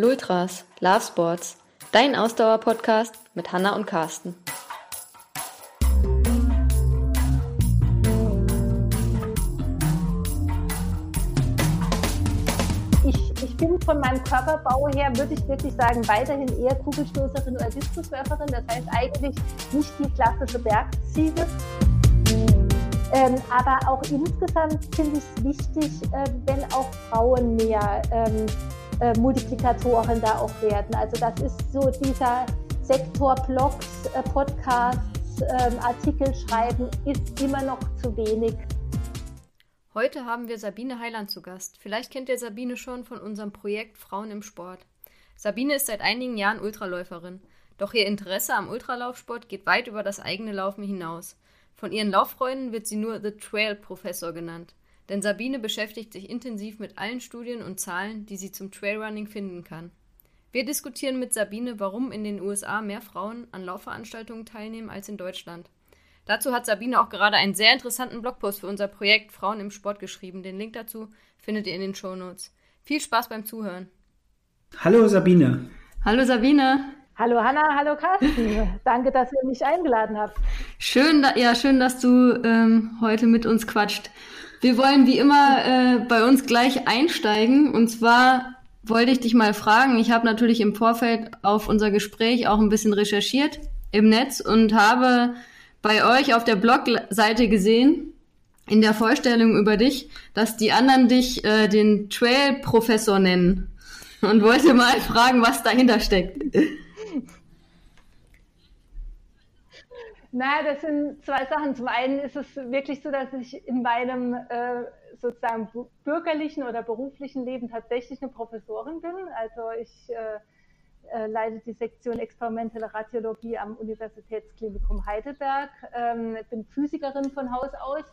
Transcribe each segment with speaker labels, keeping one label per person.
Speaker 1: Lultras, Love Sports, dein Ausdauer-Podcast mit Hanna und Carsten.
Speaker 2: Ich, ich bin von meinem Körperbau her, würde ich wirklich sagen, weiterhin eher Kugelstoßerin oder Diskuswerferin. Das heißt eigentlich nicht die klassische Bergziege. Ähm, aber auch insgesamt finde ich es wichtig, äh, wenn auch Frauen mehr ähm, äh, Multiplikatoren da auch werden. Also das ist so dieser Sektor Blogs, äh, Podcasts, äh, Artikel schreiben ist immer noch zu wenig.
Speaker 1: Heute haben wir Sabine Heiland zu Gast. Vielleicht kennt ihr Sabine schon von unserem Projekt Frauen im Sport. Sabine ist seit einigen Jahren Ultraläuferin. Doch ihr Interesse am Ultralaufsport geht weit über das eigene Laufen hinaus. Von ihren Lauffreunden wird sie nur The Trail Professor genannt. Denn Sabine beschäftigt sich intensiv mit allen Studien und Zahlen, die sie zum Trailrunning finden kann. Wir diskutieren mit Sabine, warum in den USA mehr Frauen an Laufveranstaltungen teilnehmen als in Deutschland. Dazu hat Sabine auch gerade einen sehr interessanten Blogpost für unser Projekt Frauen im Sport geschrieben. Den Link dazu findet ihr in den Shownotes. Viel Spaß beim Zuhören.
Speaker 3: Hallo Sabine.
Speaker 1: Hallo Sabine.
Speaker 2: Hallo Hanna, hallo Carsten. Danke, dass ihr mich eingeladen habt.
Speaker 1: Schön, ja, schön, dass du ähm, heute mit uns quatscht. Wir wollen wie immer äh, bei uns gleich einsteigen. Und zwar wollte ich dich mal fragen, ich habe natürlich im Vorfeld auf unser Gespräch auch ein bisschen recherchiert im Netz und habe bei euch auf der Blogseite gesehen, in der Vorstellung über dich, dass die anderen dich äh, den Trail-Professor nennen. Und wollte mal fragen, was dahinter steckt.
Speaker 2: Na, das sind zwei Sachen. Zum einen ist es wirklich so, dass ich in meinem äh, sozusagen bürgerlichen oder beruflichen Leben tatsächlich eine Professorin bin. Also ich äh, äh, leite die Sektion experimentelle Radiologie am Universitätsklinikum Heidelberg, ähm, bin Physikerin von Haus aus.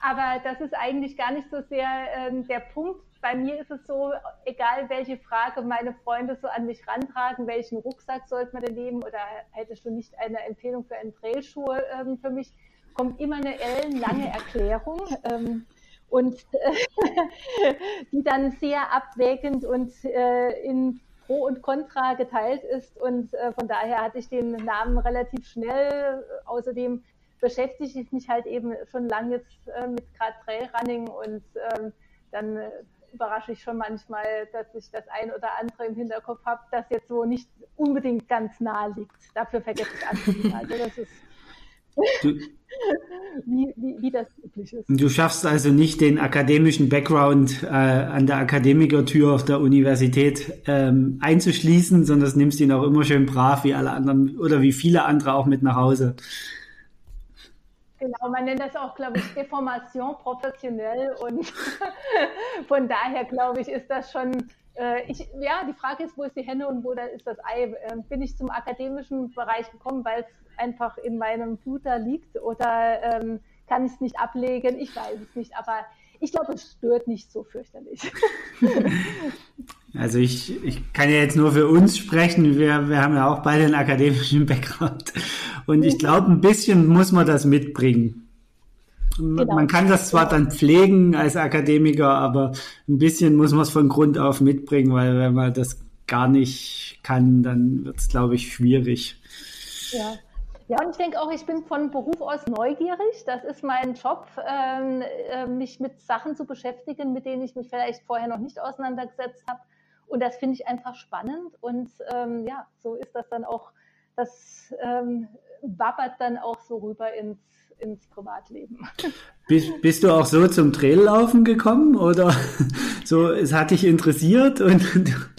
Speaker 2: Aber das ist eigentlich gar nicht so sehr ähm, der Punkt, bei mir ist es so, egal welche Frage meine Freunde so an mich rantragen, welchen Rucksack sollte man denn nehmen oder hättest du nicht eine Empfehlung für einen Trailschuh ähm, für mich, kommt immer eine ellenlange Erklärung. Ähm, und äh, die dann sehr abwägend und äh, in Pro und Contra geteilt ist. Und äh, von daher hatte ich den Namen relativ schnell. Außerdem beschäftige ich mich halt eben schon lange jetzt äh, mit gerade Trailrunning und ähm, dann äh, überrasche ich schon manchmal, dass ich das ein oder andere im Hinterkopf habe, das jetzt so nicht unbedingt ganz nahe liegt. Dafür vergesse ich andere. Also das ist du, wie, wie, wie, das üblich ist.
Speaker 3: Du schaffst also nicht den akademischen Background äh, an der Akademikertür auf der Universität ähm, einzuschließen, sondern nimmst ihn auch immer schön brav wie alle anderen oder wie viele andere auch mit nach Hause.
Speaker 2: Genau, man nennt das auch, glaube ich, Deformation professionell und von daher, glaube ich, ist das schon, äh, ich, ja, die Frage ist, wo ist die Henne und wo da ist das Ei? Äh, bin ich zum akademischen Bereich gekommen, weil es einfach in meinem Blut liegt oder ähm, kann ich es nicht ablegen? Ich weiß es nicht, aber ich glaube, es stört nicht so fürchterlich.
Speaker 3: Also ich, ich kann ja jetzt nur für uns sprechen. Wir, wir haben ja auch beide einen akademischen Background. Und ich glaube, ein bisschen muss man das mitbringen. Genau. Man kann das zwar dann pflegen als Akademiker, aber ein bisschen muss man es von Grund auf mitbringen, weil wenn man das gar nicht kann, dann wird es, glaube ich, schwierig.
Speaker 2: Ja. Ja, und ich denke auch, ich bin von Beruf aus neugierig. Das ist mein Job, ähm, äh, mich mit Sachen zu beschäftigen, mit denen ich mich vielleicht vorher noch nicht auseinandergesetzt habe. Und das finde ich einfach spannend. Und ähm, ja, so ist das dann auch, das ähm, wabbert dann auch so rüber ins, ins Privatleben.
Speaker 3: Bist, bist du auch so zum Traillaufen gekommen oder so, es hat dich interessiert und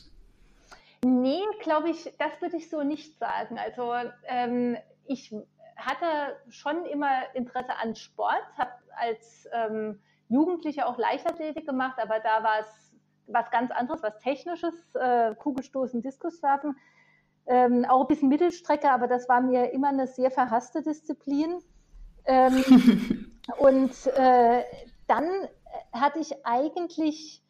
Speaker 2: Nee, glaube ich, das würde ich so nicht sagen. Also ähm, ich hatte schon immer Interesse an Sport, habe als ähm, Jugendliche auch Leichtathletik gemacht, aber da war es was ganz anderes, was Technisches, äh, Kugelstoßen, Diskuswerfen, ähm, auch ein bisschen Mittelstrecke, aber das war mir immer eine sehr verhasste Disziplin. Ähm, und äh, dann hatte ich eigentlich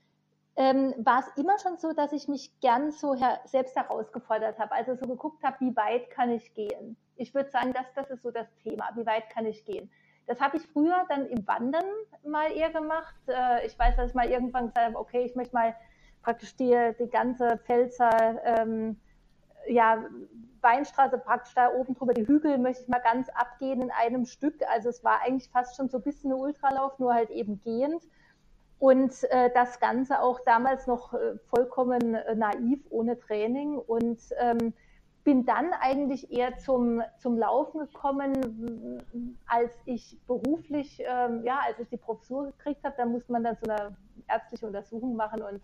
Speaker 2: ähm, war es immer schon so, dass ich mich gern so her selbst herausgefordert habe. Also so geguckt habe, wie weit kann ich gehen. Ich würde sagen, dass das ist so das Thema. Wie weit kann ich gehen? Das habe ich früher dann im Wandern mal eher gemacht. Äh, ich weiß, dass ich mal irgendwann gesagt habe, okay, ich möchte mal praktisch die, die ganze Pfälzer ähm, ja, Weinstraße praktisch da oben drüber, die Hügel möchte ich mal ganz abgehen in einem Stück. Also es war eigentlich fast schon so ein bisschen eine Ultralauf, nur halt eben gehend. Und äh, das Ganze auch damals noch äh, vollkommen äh, naiv, ohne Training. Und ähm, bin dann eigentlich eher zum, zum Laufen gekommen, als ich beruflich, ähm, ja, als ich die Professur gekriegt habe, da musste man dann so eine ärztliche Untersuchung machen und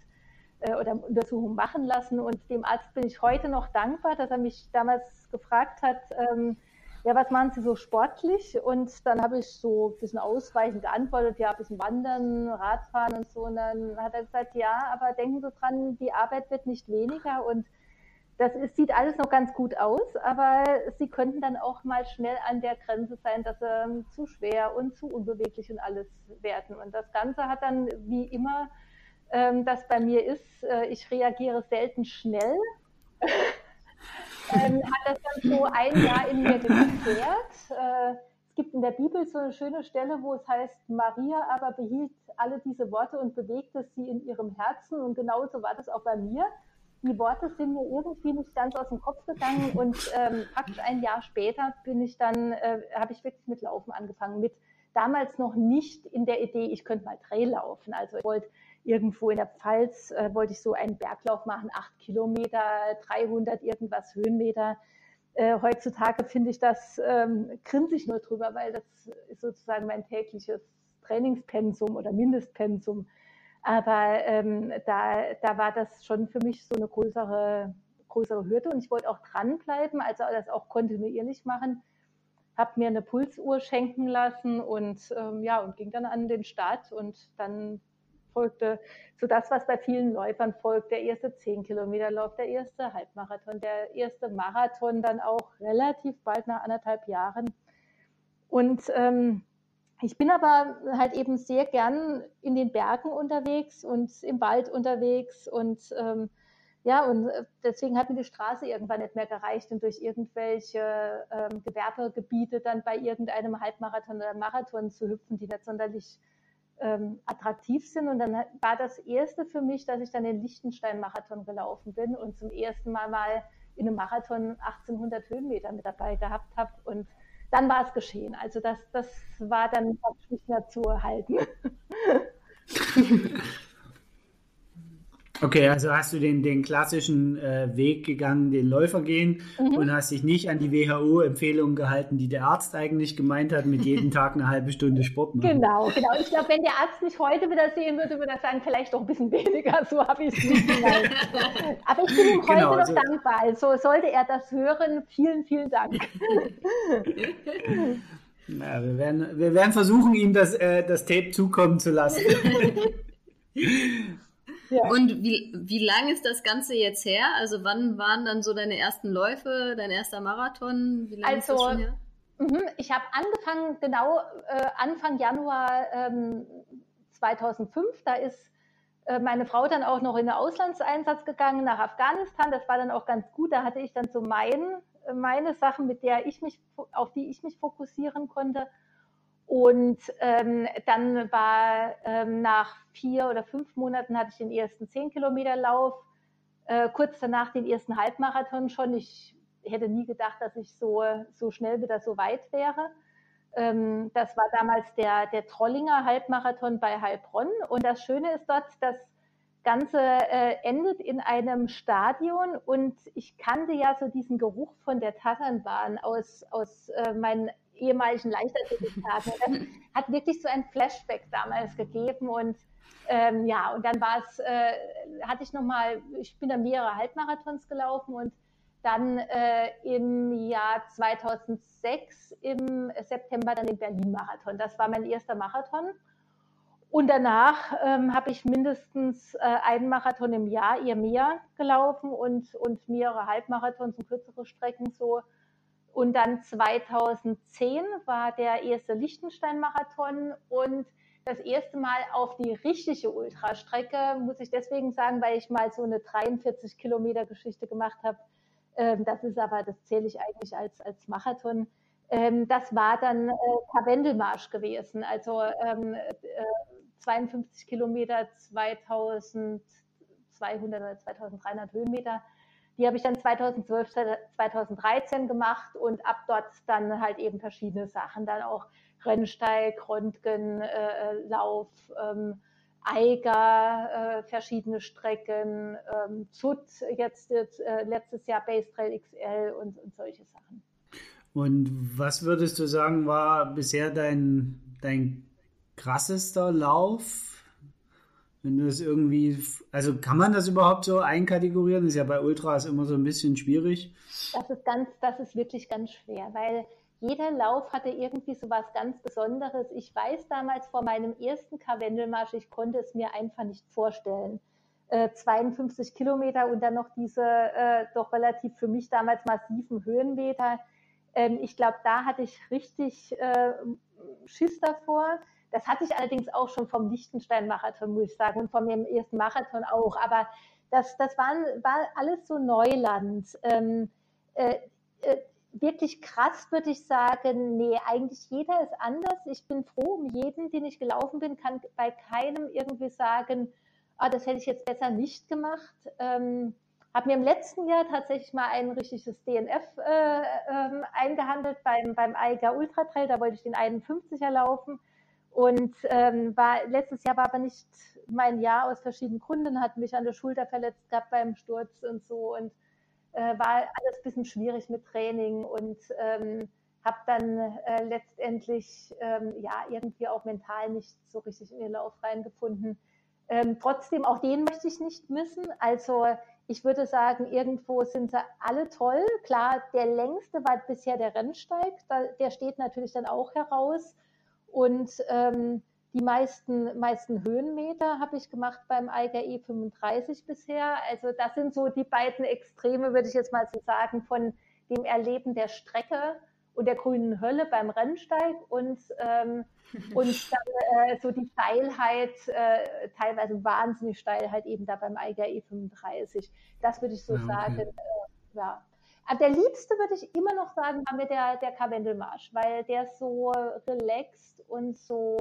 Speaker 2: äh, oder Untersuchung machen lassen. Und dem Arzt bin ich heute noch dankbar, dass er mich damals gefragt hat, ähm, ja, was machen Sie so sportlich? Und dann habe ich so ein bisschen ausweichend geantwortet, ja, ein bisschen wandern, Radfahren und so. Und dann hat er gesagt, ja, aber denken Sie dran, die Arbeit wird nicht weniger und das ist, sieht alles noch ganz gut aus, aber sie könnten dann auch mal schnell an der Grenze sein, dass sie ähm, zu schwer und zu unbeweglich und alles werden. Und das Ganze hat dann wie immer ähm, das bei mir ist, äh, ich reagiere selten schnell. ähm, hat das dann so ein Jahr in mir geklärt. Äh, es gibt in der Bibel so eine schöne Stelle, wo es heißt, Maria aber behielt alle diese Worte und bewegte sie in ihrem Herzen. Und genauso war das auch bei mir. Die Worte sind mir irgendwie nicht ganz aus dem Kopf gegangen und ähm, praktisch ein Jahr später bin ich dann, äh, habe ich wirklich mit Laufen angefangen. Mit damals noch nicht in der Idee, ich könnte mal Trail laufen. Also ich wollte irgendwo in der Pfalz äh, wollte ich so einen Berglauf machen, acht Kilometer, 300 irgendwas Höhenmeter. Äh, heutzutage finde ich das, ähm, grinse ich nur drüber, weil das ist sozusagen mein tägliches Trainingspensum oder Mindestpensum. Aber ähm, da, da war das schon für mich so eine größere, größere Hürde und ich wollte auch dranbleiben, also das auch kontinuierlich machen. Habe mir eine Pulsuhr schenken lassen und ähm, ja, und ging dann an den Start und dann folgte so das, was bei vielen Läufern folgt, der erste 10-Kilometer-Lauf, der erste Halbmarathon, der erste Marathon dann auch relativ bald nach anderthalb Jahren. Und ähm, ich bin aber halt eben sehr gern in den Bergen unterwegs und im Wald unterwegs und ähm, ja, und äh, deswegen hat mir die Straße irgendwann nicht mehr gereicht und durch irgendwelche ähm, Gewerbegebiete dann bei irgendeinem Halbmarathon oder Marathon zu hüpfen, die nicht sonderlich ähm, attraktiv sind. Und dann war das erste für mich, dass ich dann den Liechtenstein-Marathon gelaufen bin und zum ersten Mal mal in einem Marathon 1800 Höhenmeter mit dabei gehabt habe. Und dann war es geschehen. Also das, das war dann nicht mehr zu halten.
Speaker 3: Okay, also hast du den, den klassischen äh, Weg gegangen, den Läufer gehen mhm. und hast dich nicht an die WHO-Empfehlungen gehalten, die der Arzt eigentlich gemeint hat, mit jedem Tag eine halbe Stunde Sport
Speaker 2: machen. Genau, genau. Ich glaube, wenn der Arzt mich heute wieder sehen würde, würde er sagen, vielleicht doch ein bisschen weniger. So habe ich es nicht gemeint. Aber ich bin ihm heute genau, noch also, dankbar. Also sollte er das hören, vielen, vielen Dank.
Speaker 3: Na, wir, werden, wir werden versuchen, ihm das, äh, das Tape zukommen zu lassen.
Speaker 1: Ja. Und wie, wie lang ist das Ganze jetzt her? Also wann waren dann so deine ersten Läufe, dein erster Marathon? Wie lange also, ist das schon her?
Speaker 2: Mhm, ich habe angefangen, genau äh, Anfang Januar ähm, 2005. Da ist äh, meine Frau dann auch noch in den Auslandseinsatz gegangen nach Afghanistan. Das war dann auch ganz gut. Da hatte ich dann so mein, meine Sachen, mit der ich mich, auf die ich mich fokussieren konnte. Und ähm, dann war ähm, nach vier oder fünf Monaten hatte ich den ersten zehn Kilometer Lauf, äh, kurz danach den ersten Halbmarathon schon. Ich hätte nie gedacht, dass ich so, so schnell wieder so weit wäre. Ähm, das war damals der, der Trollinger Halbmarathon bei Heilbronn. Und das Schöne ist dort, das Ganze äh, endet in einem Stadion und ich kannte ja so diesen Geruch von der Tatanbahn aus, aus äh, meinen ehemaligen Leichtathletiktagen. Das hat wirklich so ein Flashback damals gegeben und ähm, ja, und dann war es, äh, hatte ich nochmal, ich bin da mehrere Halbmarathons gelaufen und dann äh, im Jahr 2006 im September dann den Berlin-Marathon. Das war mein erster Marathon. Und danach ähm, habe ich mindestens äh, einen Marathon im Jahr, eher mehr gelaufen und, und mehrere Halbmarathons und kürzere Strecken so und dann 2010 war der erste Liechtenstein-Marathon und das erste Mal auf die richtige Ultrastrecke, muss ich deswegen sagen, weil ich mal so eine 43 Kilometer Geschichte gemacht habe. Ähm, das ist aber, das zähle ich eigentlich als, als Marathon. Ähm, das war dann äh, Karwendelmarsch gewesen, also ähm, äh, 52 Kilometer 2000 2200 oder 2300 Höhenmeter. Die habe ich dann 2012, 2013 gemacht und ab dort dann halt eben verschiedene Sachen, dann auch Rennsteig, Röntgen, äh, Lauf, ähm, Eiger, äh, verschiedene Strecken, ähm, Zut, jetzt, jetzt äh, letztes Jahr Base Trail XL und, und solche Sachen.
Speaker 3: Und was würdest du sagen, war bisher dein, dein krassester Lauf? Wenn du es irgendwie, also kann man das überhaupt so einkategorieren? Das ist ja bei Ultras immer so ein bisschen schwierig.
Speaker 2: Das ist ganz, das ist wirklich ganz schwer, weil jeder Lauf hatte irgendwie so was ganz Besonderes. Ich weiß damals vor meinem ersten Karwendelmarsch, ich konnte es mir einfach nicht vorstellen. Äh, 52 Kilometer und dann noch diese äh, doch relativ für mich damals massiven Höhenmeter. Ähm, ich glaube, da hatte ich richtig äh, Schiss davor. Das hatte ich allerdings auch schon vom Liechtenstein-Marathon, muss ich sagen, und vom ersten Marathon auch. Aber das, das waren, war alles so Neuland. Ähm, äh, äh, wirklich krass würde ich sagen, nee, eigentlich jeder ist anders. Ich bin froh um jeden, den ich gelaufen bin, kann bei keinem irgendwie sagen, ah, das hätte ich jetzt besser nicht gemacht. Ähm, habe mir im letzten Jahr tatsächlich mal ein richtiges DNF äh, ähm, eingehandelt beim, beim Eiger Ultra Trail. Da wollte ich den 51er laufen. Und ähm, war, letztes Jahr war aber nicht mein Jahr aus verschiedenen Gründen, hat mich an der Schulter verletzt gehabt beim Sturz und so. Und äh, war alles ein bisschen schwierig mit Training und ähm, habe dann äh, letztendlich ähm, ja irgendwie auch mental nicht so richtig in den Lauf reingefunden. Ähm, trotzdem, auch den möchte ich nicht missen. Also ich würde sagen, irgendwo sind sie alle toll. Klar, der längste war bisher der Rennsteig. Da, der steht natürlich dann auch heraus. Und ähm, die meisten, meisten Höhenmeter habe ich gemacht beim Eiger E35 bisher. Also das sind so die beiden Extreme, würde ich jetzt mal so sagen, von dem Erleben der Strecke und der grünen Hölle beim Rennsteig und, ähm, und dann äh, so die Steilheit, äh, teilweise wahnsinnig Steilheit eben da beim Eiger E35. Das würde ich so ah, okay. sagen, äh, ja. Aber der liebste würde ich immer noch sagen, war mir der, der Karwendelmarsch, weil der so relaxed und so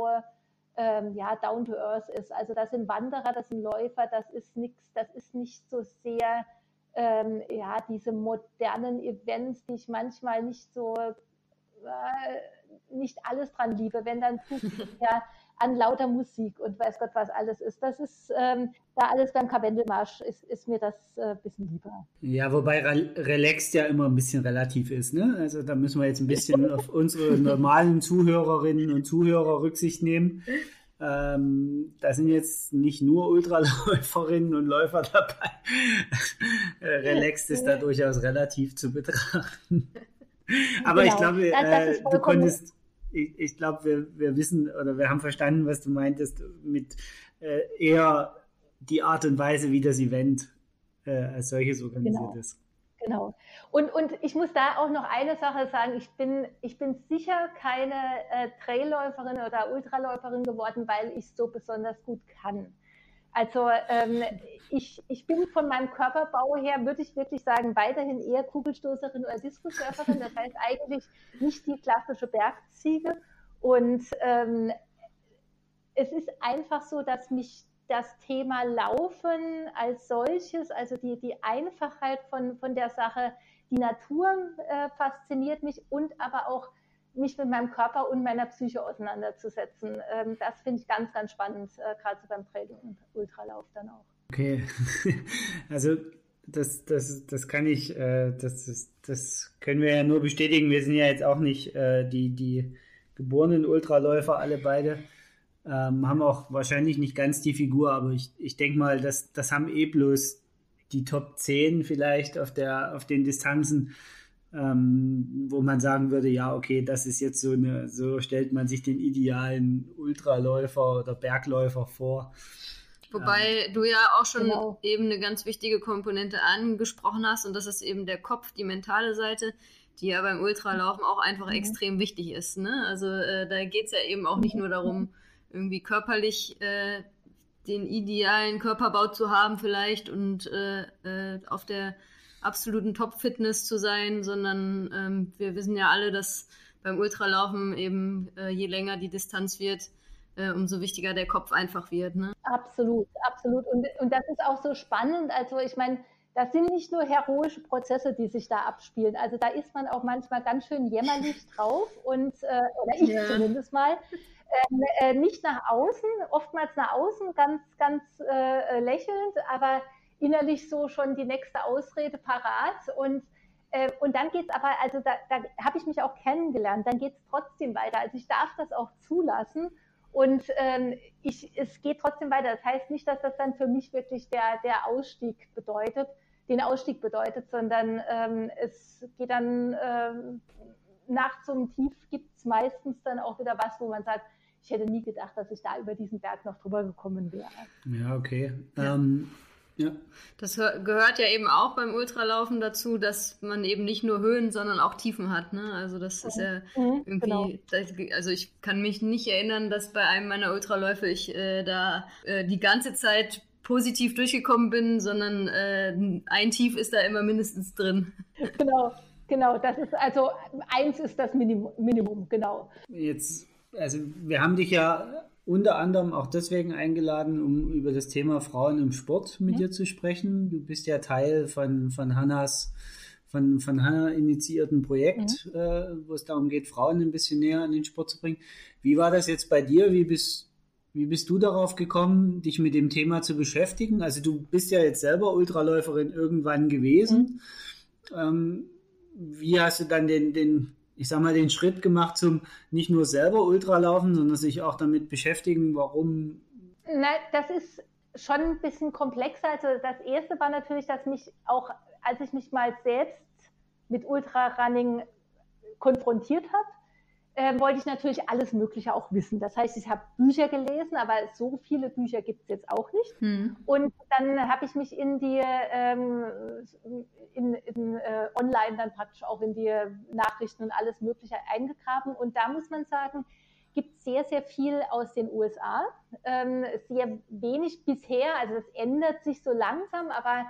Speaker 2: ähm, ja, down to earth ist. Also das sind Wanderer, das sind Läufer, das ist nichts, das ist nicht so sehr ähm, ja, diese modernen Events, die ich manchmal nicht so äh, nicht alles dran liebe, wenn dann ja, an lauter Musik und weiß Gott was alles ist. Das ist ähm, da alles beim Karwendelmarsch ist, ist mir das ein äh, bisschen lieber.
Speaker 3: Ja, wobei relaxed ja immer ein bisschen relativ ist. Ne? Also da müssen wir jetzt ein bisschen auf unsere normalen Zuhörerinnen und Zuhörer Rücksicht nehmen. Ähm, da sind jetzt nicht nur Ultraläuferinnen und Läufer dabei. relaxed ist da durchaus relativ zu betrachten. Aber genau. ich glaube, äh, du konntest ich, ich glaube, wir, wir wissen oder wir haben verstanden, was du meintest mit äh, eher die Art und Weise, wie das Event äh, als solches organisiert
Speaker 2: genau.
Speaker 3: ist.
Speaker 2: Genau. Und, und ich muss da auch noch eine Sache sagen. Ich bin, ich bin sicher keine äh, Trailläuferin oder Ultraläuferin geworden, weil ich so besonders gut kann. Also ähm, ich, ich bin von meinem Körperbau her, würde ich wirklich sagen, weiterhin eher Kugelstoßerin oder Diskuswerferin. Das heißt eigentlich nicht die klassische Bergziege. Und ähm, es ist einfach so, dass mich das Thema Laufen als solches, also die, die Einfachheit von, von der Sache, die Natur äh, fasziniert mich und aber auch mich mit meinem Körper und meiner Psyche auseinanderzusetzen. Ähm, das finde ich ganz, ganz spannend, äh, gerade so beim Training und Ultralauf dann auch.
Speaker 3: Okay, also das, das, das kann ich, äh, das, das, das können wir ja nur bestätigen. Wir sind ja jetzt auch nicht äh, die, die geborenen Ultraläufer, alle beide. Ähm, haben auch wahrscheinlich nicht ganz die Figur, aber ich, ich denke mal, das, das haben eh bloß die Top 10 vielleicht auf, der, auf den Distanzen ähm, wo man sagen würde, ja, okay, das ist jetzt so eine, so stellt man sich den idealen Ultraläufer oder Bergläufer vor.
Speaker 1: Wobei ähm, du ja auch schon genau. eben eine ganz wichtige Komponente angesprochen hast und das ist eben der Kopf, die mentale Seite, die ja beim Ultralaufen auch einfach mhm. extrem wichtig ist. Ne? Also äh, da geht es ja eben auch nicht nur darum, irgendwie körperlich äh, den idealen Körperbau zu haben vielleicht und äh, äh auf der absoluten Top-Fitness zu sein, sondern ähm, wir wissen ja alle, dass beim Ultralaufen eben äh, je länger die Distanz wird, äh, umso wichtiger der Kopf einfach wird. Ne?
Speaker 2: Absolut, absolut. Und, und das ist auch so spannend. Also ich meine, das sind nicht nur heroische Prozesse, die sich da abspielen. Also da ist man auch manchmal ganz schön jämmerlich drauf und, äh, oder ich ja. zumindest mal, ähm, äh, nicht nach außen, oftmals nach außen ganz, ganz äh, lächelnd, aber innerlich so schon die nächste Ausrede parat und äh, und dann geht es aber, also da, da habe ich mich auch kennengelernt, dann geht es trotzdem weiter. Also ich darf das auch zulassen und ähm, ich, es geht trotzdem weiter. Das heißt nicht, dass das dann für mich wirklich der, der Ausstieg bedeutet, den Ausstieg bedeutet, sondern ähm, es geht dann ähm, nach so einem Tief gibt es meistens dann auch wieder was, wo man sagt, ich hätte nie gedacht, dass ich da über diesen Berg noch drüber gekommen wäre.
Speaker 3: Ja, okay. Ja. Ähm, ja.
Speaker 1: Das gehört ja eben auch beim Ultralaufen dazu, dass man eben nicht nur Höhen, sondern auch Tiefen hat. Ne? Also das ist ja mhm, irgendwie, genau. also ich kann mich nicht erinnern, dass bei einem meiner Ultraläufe ich äh, da äh, die ganze Zeit positiv durchgekommen bin, sondern äh, ein Tief ist da immer mindestens drin.
Speaker 2: Genau, genau. Das ist also eins ist das Minimum, Minimum genau.
Speaker 3: Jetzt, also wir haben dich ja unter anderem auch deswegen eingeladen, um über das Thema Frauen im Sport mit ja. dir zu sprechen. Du bist ja Teil von, von Hannas von, von Hanna initiierten Projekt, mhm. äh, wo es darum geht, Frauen ein bisschen näher an den Sport zu bringen. Wie war das jetzt bei dir? Wie bist, wie bist du darauf gekommen, dich mit dem Thema zu beschäftigen? Also du bist ja jetzt selber Ultraläuferin irgendwann gewesen. Mhm. Ähm, wie hast du dann den, den ich sag mal, den Schritt gemacht zum nicht nur selber Ultralaufen, sondern sich auch damit beschäftigen, warum?
Speaker 2: Na, das ist schon ein bisschen komplexer. Also das erste war natürlich, dass mich auch, als ich mich mal selbst mit Ultrarunning konfrontiert habe, äh, wollte ich natürlich alles Mögliche auch wissen. Das heißt, ich habe Bücher gelesen, aber so viele Bücher gibt es jetzt auch nicht. Hm. Und dann habe ich mich in die ähm, in, in äh, online dann praktisch auch in die Nachrichten und alles Mögliche eingegraben. Und da muss man sagen, gibt es sehr, sehr viel aus den USA. Ähm, sehr wenig bisher, also das ändert sich so langsam, aber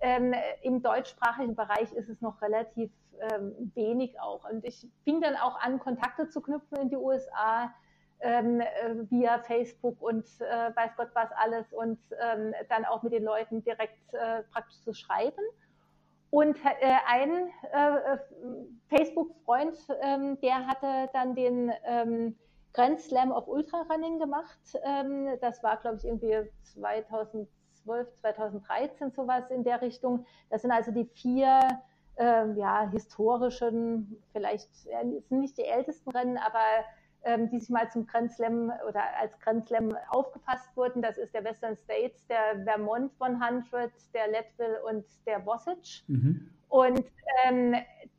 Speaker 2: ähm, im deutschsprachigen Bereich ist es noch relativ ähm, wenig auch. Und ich fing dann auch an, Kontakte zu knüpfen in die USA ähm, äh, via Facebook und äh, weiß Gott was alles und ähm, dann auch mit den Leuten direkt äh, praktisch zu schreiben. Und äh, ein äh, Facebook-Freund, ähm, der hatte dann den ähm, Grand Slam of Ultrarunning gemacht. Ähm, das war, glaube ich, irgendwie 2012, 2013 sowas in der Richtung. Das sind also die vier äh, ja, historischen, vielleicht äh, sind nicht die ältesten Rennen, aber ähm, die sich mal zum Grand Slam oder als Grand Slam aufgefasst wurden. Das ist der Western States, der Vermont 100, der Leadville und der Bossage. Mhm. Und ähm,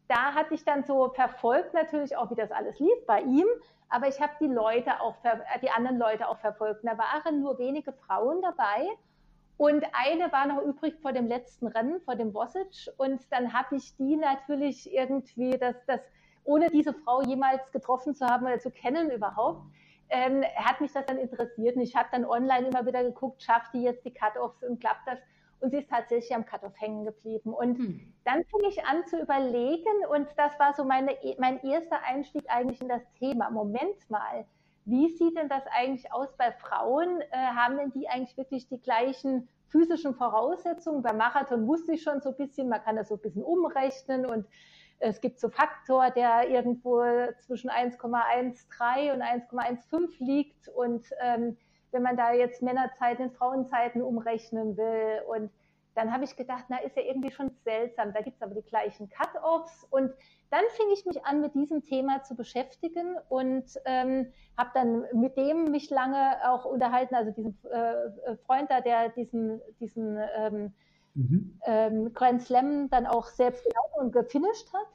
Speaker 2: da hatte ich dann so verfolgt natürlich auch, wie das alles lief bei ihm. Aber ich habe die Leute auch, die anderen Leute auch verfolgt. Da waren nur wenige Frauen dabei. Und eine war noch übrig vor dem letzten Rennen, vor dem Bossage. Und dann habe ich die natürlich irgendwie, das, das, ohne diese Frau jemals getroffen zu haben oder zu kennen überhaupt, ähm, hat mich das dann interessiert. Und ich habe dann online immer wieder geguckt, schafft die jetzt die Cut-Offs und klappt das? Und sie ist tatsächlich am Cut-Off hängen geblieben. Und hm. dann fing ich an zu überlegen und das war so meine, mein erster Einstieg eigentlich in das Thema. Moment mal, wie sieht denn das eigentlich aus bei Frauen? Äh, haben denn die eigentlich wirklich die gleichen physischen Voraussetzungen? Beim Marathon wusste ich schon so ein bisschen, man kann das so ein bisschen umrechnen und es gibt so Faktor, der irgendwo zwischen 1,13 und 1,15 liegt. Und ähm, wenn man da jetzt Männerzeiten in Frauenzeiten umrechnen will und dann habe ich gedacht, na, ist ja irgendwie schon seltsam. Da gibt es aber die gleichen Cut-Offs. Und dann fing ich mich an, mit diesem Thema zu beschäftigen und ähm, habe dann mit dem mich lange auch unterhalten, also diesem äh, Freund da, der diesen, diesen ähm, mhm. ähm, Grand Slam dann auch selbst gelaufen und gefinisht hat.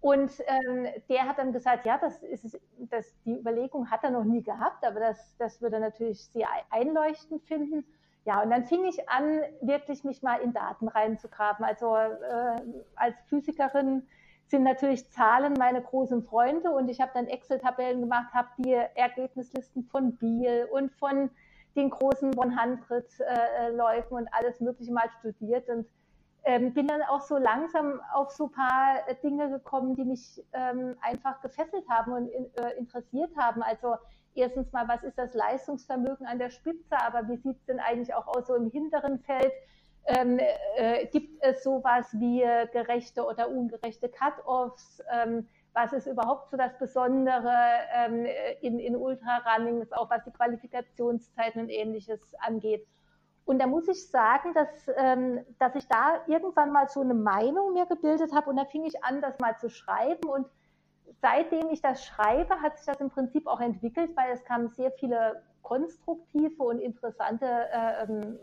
Speaker 2: Und ähm, der hat dann gesagt, ja, das ist das, die Überlegung hat er noch nie gehabt, aber das, das würde er natürlich sehr einleuchtend finden. Ja, und dann fing ich an, wirklich mich mal in Daten reinzugraben. Also äh, als Physikerin sind natürlich Zahlen meine großen Freunde und ich habe dann Excel-Tabellen gemacht, habe die Ergebnislisten von Biel und von den großen 100-Läufen äh, und alles Mögliche mal studiert und ähm, bin dann auch so langsam auf so ein paar Dinge gekommen, die mich ähm, einfach gefesselt haben und in, äh, interessiert haben. Also erstens mal, was ist das Leistungsvermögen an der Spitze, aber wie sieht es denn eigentlich auch aus so im hinteren Feld? Ähm, äh, gibt es sowas wie gerechte oder ungerechte Cut-Offs? Ähm, was ist überhaupt so das Besondere ähm, in, in Ultrarunning, auch was die Qualifikationszeiten und ähnliches angeht? Und da muss ich sagen, dass, ähm, dass ich da irgendwann mal so eine Meinung mir gebildet habe und da fing ich an, das mal zu schreiben. Und seitdem ich das schreibe, hat sich das im Prinzip auch entwickelt, weil es kamen sehr viele konstruktive und interessante äh, ähm,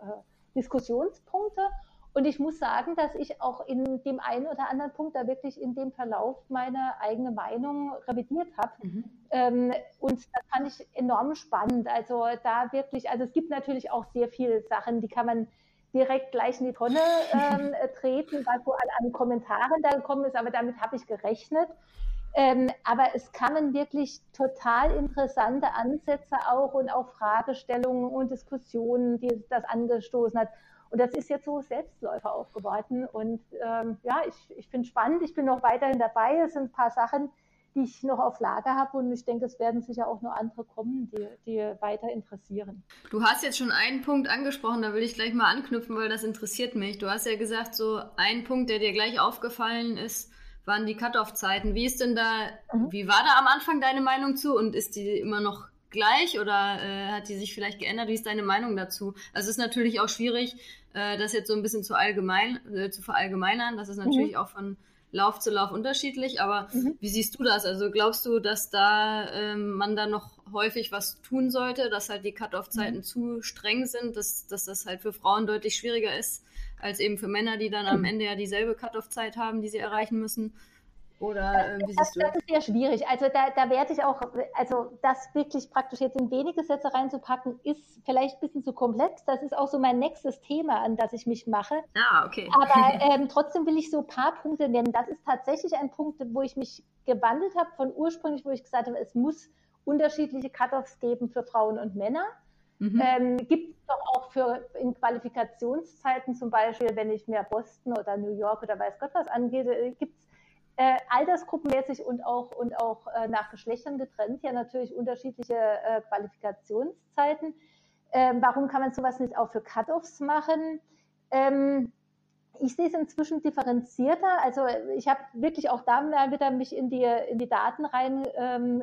Speaker 2: äh, Diskussionspunkte. Und ich muss sagen, dass ich auch in dem einen oder anderen Punkt da wirklich in dem Verlauf meine eigene Meinung revidiert habe. Mhm. Ähm, und das fand ich enorm spannend. Also da wirklich, also es gibt natürlich auch sehr viele Sachen, die kann man direkt gleich in die Tonne ähm, treten, was so an, an, Kommentaren da gekommen ist, aber damit habe ich gerechnet. Ähm, aber es kamen wirklich total interessante Ansätze auch und auch Fragestellungen und Diskussionen, die das angestoßen hat. Und das ist jetzt so Selbstläufer aufgeworden. Und ähm, ja, ich, ich finde spannend. Ich bin noch weiterhin dabei. Es sind ein paar Sachen, die ich noch auf Lager habe. Und ich denke, es werden sicher auch noch andere kommen, die, die weiter interessieren.
Speaker 1: Du hast jetzt schon einen Punkt angesprochen, da will ich gleich mal anknüpfen, weil das interessiert mich. Du hast ja gesagt, so ein Punkt, der dir gleich aufgefallen ist, waren die Cut-off-Zeiten. Wie ist denn da, mhm. wie war da am Anfang deine Meinung zu und ist die immer noch gleich oder äh, hat die sich vielleicht geändert? Wie ist deine Meinung dazu? Also es ist natürlich auch schwierig, äh, das jetzt so ein bisschen zu allgemein, äh, zu verallgemeinern. Das ist natürlich mhm. auch von Lauf zu Lauf unterschiedlich, aber mhm. wie siehst du das? Also glaubst du, dass da ähm, man da noch häufig was tun sollte, dass halt die Cut-off-Zeiten mhm. zu streng sind, dass, dass das halt für Frauen deutlich schwieriger ist als eben für Männer, die dann am mhm. Ende ja dieselbe Cut-off-Zeit haben, die sie erreichen müssen? Oder
Speaker 2: äh, wie das, siehst du das? Das ist sehr schwierig. Also da, da werde ich auch, also das wirklich praktisch jetzt in wenige Sätze reinzupacken, ist vielleicht ein bisschen zu komplex. Das ist auch so mein nächstes Thema, an das ich mich mache.
Speaker 1: Ah, okay.
Speaker 2: Aber ähm, trotzdem will ich so ein paar Punkte nennen. Das ist tatsächlich ein Punkt, wo ich mich gewandelt habe von ursprünglich, wo ich gesagt habe, es muss unterschiedliche Cut-offs geben für Frauen und Männer. Mhm. Ähm, gibt es doch auch für in Qualifikationszeiten zum Beispiel, wenn ich mir Boston oder New York oder weiß Gott was angehe, äh, gibt es äh, altersgruppenmäßig und auch, und auch äh, nach Geschlechtern getrennt, ja natürlich unterschiedliche äh, Qualifikationszeiten. Ähm, warum kann man sowas nicht auch für Cut-offs machen? Ähm, ich sehe es inzwischen differenzierter. Also ich habe wirklich auch da wieder mich in die, in die Daten rein ähm.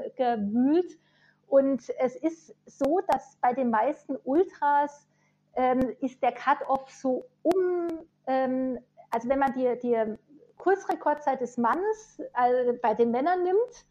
Speaker 2: Und es ist so, dass bei den meisten Ultras ähm, ist der Cut-off so um, ähm, also wenn man die, die Kursrekordzeit des Mannes äh, bei den Männern nimmt,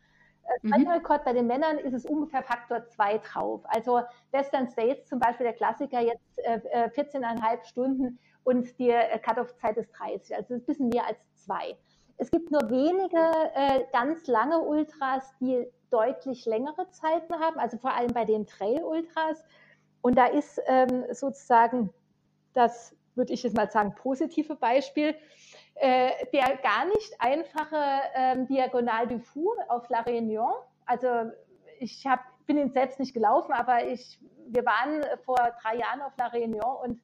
Speaker 2: äh, mhm. Rekord bei den Männern ist es ungefähr Faktor 2 drauf. Also Western States zum Beispiel, der Klassiker, jetzt äh, 14,5 äh, Stunden und die Cut-Off-Zeit ist 30, also ein bisschen mehr als zwei. Es gibt nur wenige äh, ganz lange Ultras, die deutlich längere Zeiten haben, also vor allem bei den Trail-Ultras. Und da ist ähm, sozusagen das, würde ich jetzt mal sagen, positive Beispiel äh, der gar nicht einfache ähm, Diagonal du Fou auf La Réunion. Also ich hab, bin ihn selbst nicht gelaufen, aber ich, wir waren vor drei Jahren auf La Réunion und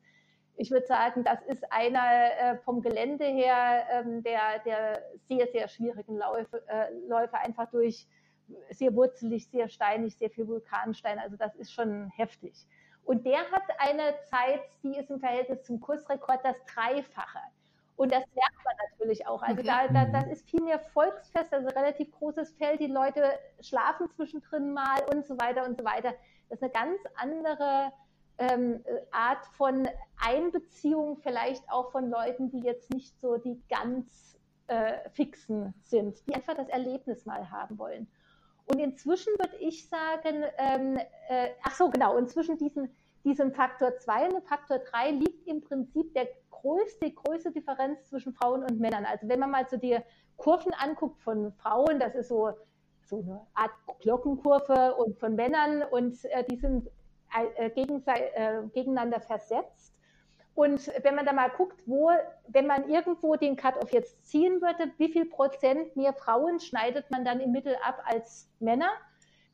Speaker 2: ich würde sagen, das ist einer äh, vom Gelände her ähm, der, der sehr, sehr schwierigen Läufe, äh, Läufe, einfach durch sehr wurzelig, sehr steinig, sehr viel Vulkanstein. Also das ist schon heftig. Und der hat eine Zeit, die ist im Verhältnis zum Kursrekord das Dreifache. Und das merkt man natürlich auch. Also okay. da, da, das ist viel mehr Volksfest, also relativ großes Feld. Die Leute schlafen zwischendrin mal und so weiter und so weiter. Das ist eine ganz andere ähm, Art von Einbeziehung, vielleicht auch von Leuten, die jetzt nicht so die ganz äh, fixen sind, die einfach das Erlebnis mal haben wollen. Und inzwischen würde ich sagen, ähm, äh, ach so, genau, inzwischen diesen, diesem Faktor 2 und Faktor 3 liegt im Prinzip der größte, größte Differenz zwischen Frauen und Männern. Also wenn man mal so die Kurven anguckt von Frauen, das ist so, so eine Art Glockenkurve und von Männern und äh, die sind äh, äh, gegeneinander versetzt. Und wenn man da mal guckt, wo, wenn man irgendwo den Cut-off jetzt ziehen würde, wie viel Prozent mehr Frauen schneidet man dann im Mittel ab als Männer,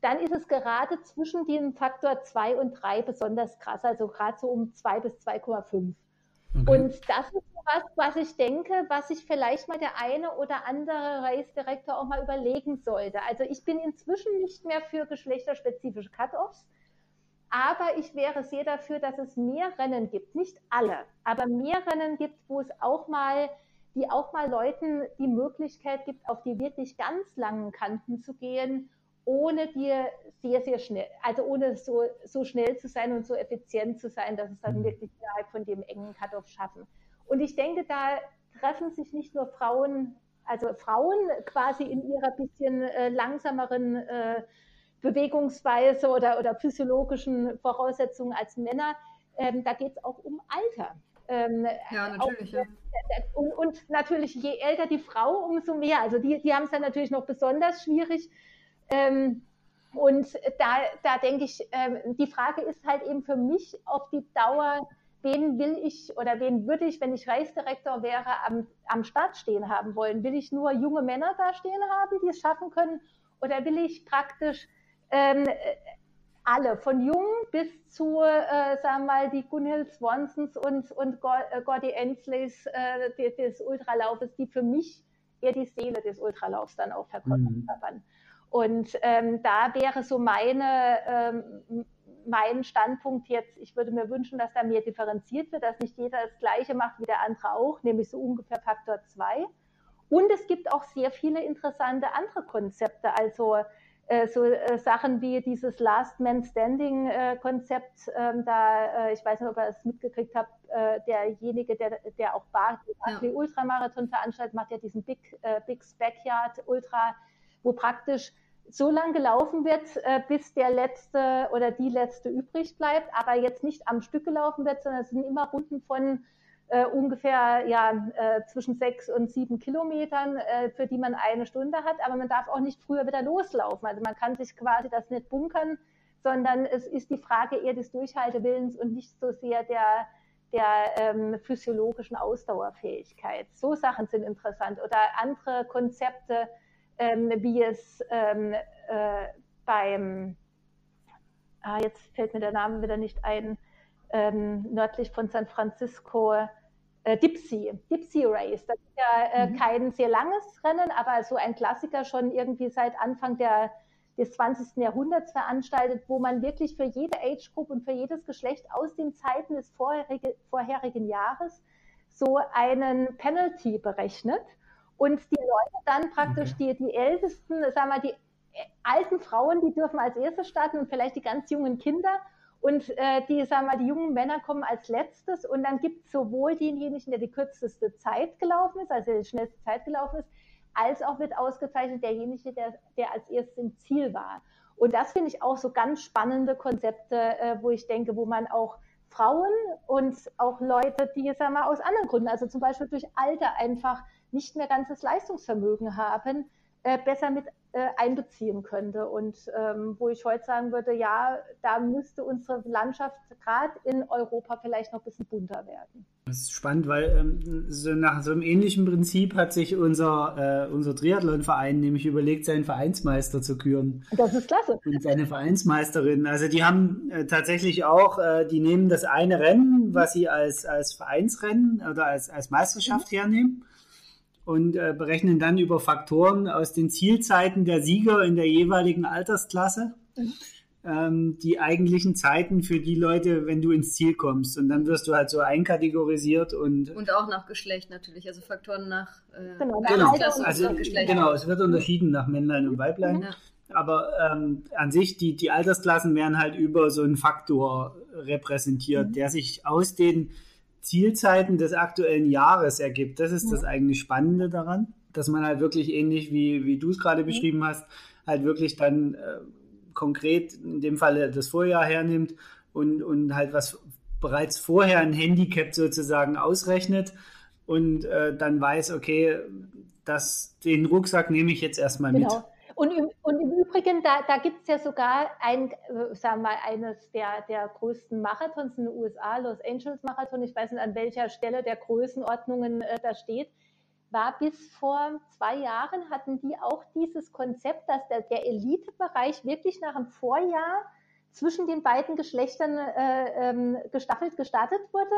Speaker 2: dann ist es gerade zwischen dem Faktor 2 und 3 besonders krass, also gerade so um 2 bis 2,5. Okay. Und das ist was, was ich denke, was sich vielleicht mal der eine oder andere Race-Direktor auch mal überlegen sollte. Also ich bin inzwischen nicht mehr für geschlechterspezifische Cut-Offs, aber ich wäre sehr dafür, dass es mehr Rennen gibt. Nicht alle, aber mehr Rennen gibt, wo es auch mal, die auch mal Leuten die Möglichkeit gibt, auf die wirklich ganz langen Kanten zu gehen, ohne dir sehr, sehr schnell, also ohne so, so schnell zu sein und so effizient zu sein, dass es dann mhm. wirklich innerhalb von dem engen Cut-Off schaffen. Und ich denke, da treffen sich nicht nur Frauen, also Frauen quasi in ihrer bisschen äh, langsameren äh, Bewegungsweise oder, oder physiologischen Voraussetzungen als Männer. Ähm, da geht es auch um Alter.
Speaker 1: Ähm, ja, natürlich. Auch, ja.
Speaker 2: Und, und, natürlich, je älter die Frau, umso mehr. Also die, die haben es dann natürlich noch besonders schwierig. Ähm, und da, da denke ich, ähm, die Frage ist halt eben für mich auf die Dauer, wen will ich oder wen würde ich, wenn ich Reichsdirektor wäre, am, am Start stehen haben wollen? Will ich nur junge Männer da stehen haben, die es schaffen können? Oder will ich praktisch ähm, alle, von jung bis zu, äh, sagen wir mal, die Gunhild Swansons und, und äh, Gordy Ensleys äh, des Ultralaufes, die für mich eher die Seele des Ultralaufs dann auch verkörpern. Mhm. Und ähm, da wäre so meine, ähm, mein Standpunkt jetzt, ich würde mir wünschen, dass da mehr differenziert wird, dass nicht jeder das Gleiche macht wie der andere auch, nämlich so ungefähr Faktor 2. Und es gibt auch sehr viele interessante andere Konzepte, also äh, so äh, Sachen wie dieses Last Man Standing äh, Konzept, ähm, da, äh, ich weiß nicht, ob ihr es mitgekriegt habt, äh, derjenige, der, der auch Barclay ja. Ultramarathon veranstaltet, macht ja diesen Big, äh, Big Backyard Ultra, wo praktisch so lang gelaufen wird, äh, bis der letzte oder die letzte übrig bleibt, aber jetzt nicht am Stück gelaufen wird, sondern es sind immer Runden von äh, ungefähr ja, äh, zwischen sechs und sieben Kilometern, äh, für die man eine Stunde hat, aber man darf auch nicht früher wieder loslaufen. Also man kann sich quasi das nicht bunkern, sondern es ist die Frage eher des Durchhaltewillens und nicht so sehr der, der ähm, physiologischen Ausdauerfähigkeit. So Sachen sind interessant oder andere Konzepte, ähm, wie es ähm, äh, beim, ah, jetzt fällt mir der Name wieder nicht ein, ähm, nördlich von San Francisco, äh, Dipsy, Dipsy Race. Das ist ja äh, mhm. kein sehr langes Rennen, aber so ein Klassiker schon irgendwie seit Anfang der, des 20. Jahrhunderts veranstaltet, wo man wirklich für jede Age Group und für jedes Geschlecht aus den Zeiten des vorherige, vorherigen Jahres so einen Penalty berechnet und die Leute dann praktisch, die, die ältesten, sagen wir, die alten Frauen, die dürfen als erste starten und vielleicht die ganz jungen Kinder. Und äh, die, sagen wir, die jungen Männer kommen als letztes und dann gibt es sowohl denjenigen, der die kürzeste Zeit gelaufen ist, also die schnellste Zeit gelaufen ist, als auch wird ausgezeichnet derjenige, der, der als erstes im Ziel war. Und das finde ich auch so ganz spannende Konzepte, äh, wo ich denke, wo man auch Frauen und auch Leute, die, sagen wir, aus anderen Gründen, also zum Beispiel durch Alter einfach nicht mehr ganzes Leistungsvermögen haben, äh, besser mit äh, einbeziehen könnte. Und ähm, wo ich heute sagen würde, ja, da müsste unsere Landschaft gerade in Europa vielleicht noch ein bisschen bunter werden.
Speaker 3: Das ist spannend, weil ähm, so nach so einem ähnlichen Prinzip hat sich unser, äh, unser Triathlonverein nämlich überlegt, seinen Vereinsmeister zu küren.
Speaker 2: Das ist klasse.
Speaker 3: Und seine Vereinsmeisterin. Also die haben äh, tatsächlich auch, äh, die nehmen das eine Rennen, was sie als, als Vereinsrennen oder als, als Meisterschaft mhm. hernehmen und äh, berechnen dann über Faktoren aus den Zielzeiten der Sieger in der jeweiligen Altersklasse mhm. ähm, die eigentlichen Zeiten für die Leute, wenn du ins Ziel kommst. Und dann wirst du halt so einkategorisiert und.
Speaker 1: Und auch nach Geschlecht natürlich, also Faktoren nach,
Speaker 3: äh, genau, genau. also, nach Geschlecht. Genau, es wird unterschieden nach Männlein und Weiblein. Mhm. Aber ähm, an sich, die, die Altersklassen werden halt über so einen Faktor repräsentiert, mhm. der sich aus den Zielzeiten des aktuellen Jahres ergibt. Das ist ja. das eigentlich Spannende daran, dass man halt wirklich ähnlich wie, wie du es gerade beschrieben hast, halt wirklich dann äh, konkret in dem Fall das Vorjahr hernimmt und, und halt was bereits vorher ein Handicap sozusagen ausrechnet und äh, dann weiß, okay, das, den Rucksack nehme ich jetzt erstmal genau. mit.
Speaker 2: Und im, und im Übrigen, da, da gibt es ja sogar ein, äh, sagen wir mal, eines der, der größten Marathons in den USA, Los Angeles Marathon, ich weiß nicht, an welcher Stelle der Größenordnungen äh, da steht, war bis vor zwei Jahren, hatten die auch dieses Konzept, dass der, der Elitebereich wirklich nach dem Vorjahr zwischen den beiden Geschlechtern äh, ähm, gestaffelt gestartet wurde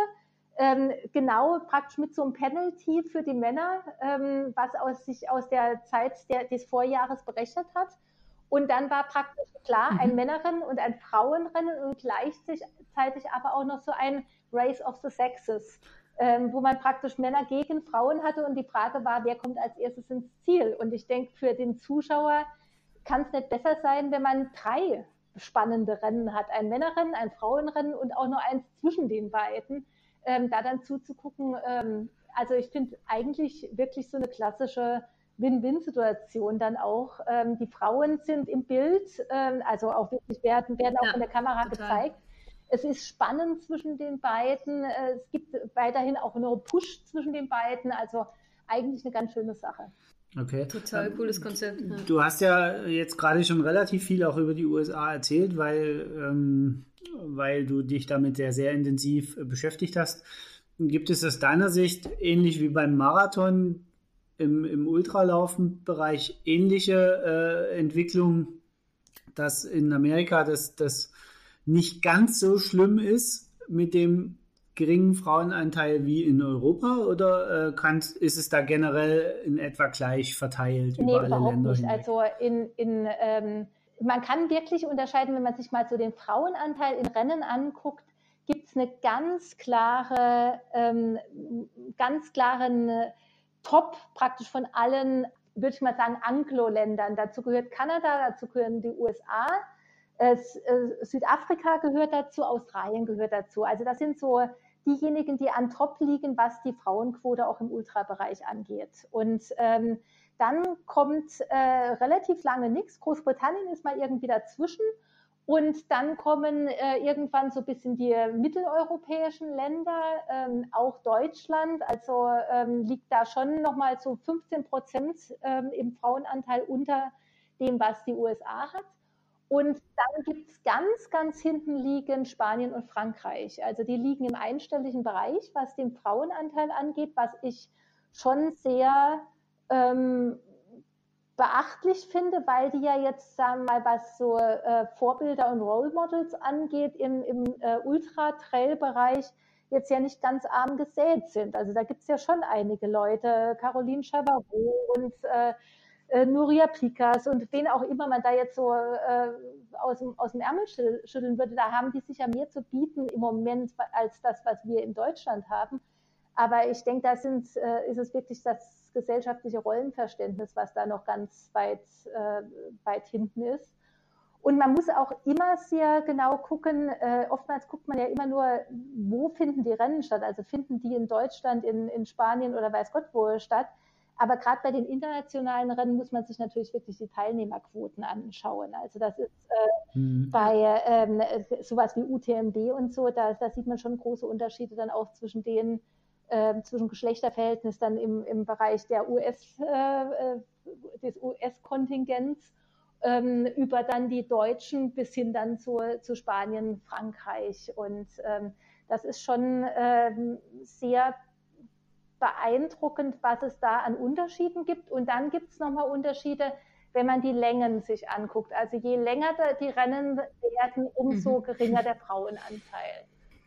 Speaker 2: ähm, genau praktisch mit so einem Penalty für die Männer, ähm, was aus sich aus der Zeit der, des Vorjahres berechnet hat. Und dann war praktisch klar ein mhm. Männerrennen und ein Frauenrennen und gleichzeitig aber auch noch so ein Race of the Sexes, ähm, wo man praktisch Männer gegen Frauen hatte und die Frage war, wer kommt als erstes ins Ziel? Und ich denke, für den Zuschauer kann es nicht besser sein, wenn man drei spannende Rennen hat. Ein Männerrennen, ein Frauenrennen und auch noch eins zwischen den beiden. Ähm, da dann zuzugucken, ähm, also ich finde eigentlich wirklich so eine klassische Win-Win-Situation dann auch. Ähm, die Frauen sind im Bild, ähm, also auch wirklich werden, werden auch ja, von der Kamera total. gezeigt. Es ist spannend zwischen den beiden. Äh, es gibt weiterhin auch nur Push zwischen den beiden. Also eigentlich eine ganz schöne Sache.
Speaker 3: Okay.
Speaker 1: Total ähm, cooles Konzept.
Speaker 3: Ja. Du hast ja jetzt gerade schon relativ viel auch über die USA erzählt, weil, ähm, weil du dich damit sehr, sehr intensiv äh, beschäftigt hast. Gibt es aus deiner Sicht, ähnlich wie beim Marathon, im, im Ultralaufen-Bereich ähnliche äh, Entwicklungen, dass in Amerika das, das nicht ganz so schlimm ist mit dem geringen Frauenanteil wie in Europa oder äh, kann, ist es da generell in etwa gleich verteilt
Speaker 2: nee, über alle überhaupt Länder? Nicht. Hinweg? Also in, in ähm, man kann wirklich unterscheiden, wenn man sich mal so den Frauenanteil in Rennen anguckt, gibt es eine ganz klare, ähm, ganz klaren Top praktisch von allen, würde ich mal sagen, Anglo-Ländern. Dazu gehört Kanada, dazu gehören die USA, äh, Südafrika gehört dazu, Australien gehört dazu. Also das sind so diejenigen, die an Top liegen, was die Frauenquote auch im Ultrabereich angeht. Und ähm, dann kommt äh, relativ lange nichts. Großbritannien ist mal irgendwie dazwischen. Und dann kommen äh, irgendwann so ein bisschen die mitteleuropäischen Länder, ähm, auch Deutschland, also ähm, liegt da schon nochmal so 15 Prozent ähm, im Frauenanteil unter dem, was die USA hat. Und dann gibt es ganz, ganz hinten liegen Spanien und Frankreich. Also die liegen im einstelligen Bereich, was den Frauenanteil angeht, was ich schon sehr ähm, beachtlich finde, weil die ja jetzt, sagen wir mal, was so äh, Vorbilder und Role Models angeht, im, im äh, Ultra-Trail-Bereich jetzt ja nicht ganz arm gesät sind. Also da gibt es ja schon einige Leute, Caroline Chavarot und äh, äh, Nuria Pikas und wen auch immer man da jetzt so äh, aus, dem, aus dem Ärmel schütteln würde, da haben die sicher mehr zu bieten im Moment als das, was wir in Deutschland haben. Aber ich denke, da äh, ist es wirklich das gesellschaftliche Rollenverständnis, was da noch ganz weit, äh, weit hinten ist. Und man muss auch immer sehr genau gucken, äh, oftmals guckt man ja immer nur, wo finden die Rennen statt? Also finden die in Deutschland, in, in Spanien oder weiß Gott wo statt. Aber gerade bei den internationalen Rennen muss man sich natürlich wirklich die Teilnehmerquoten anschauen. Also das ist äh, mhm. bei ähm, sowas wie UTMB und so, da, da sieht man schon große Unterschiede dann auch zwischen den äh, zwischen Geschlechterverhältnis dann im, im Bereich der US, äh, äh des US-Kontingents ähm, über dann die Deutschen bis hin dann zu, zu Spanien, Frankreich. Und ähm, das ist schon ähm, sehr beeindruckend, was es da an Unterschieden gibt. Und dann gibt es nochmal Unterschiede, wenn man die Längen sich anguckt. Also je länger die Rennen werden, umso mhm. geringer der Frauenanteil.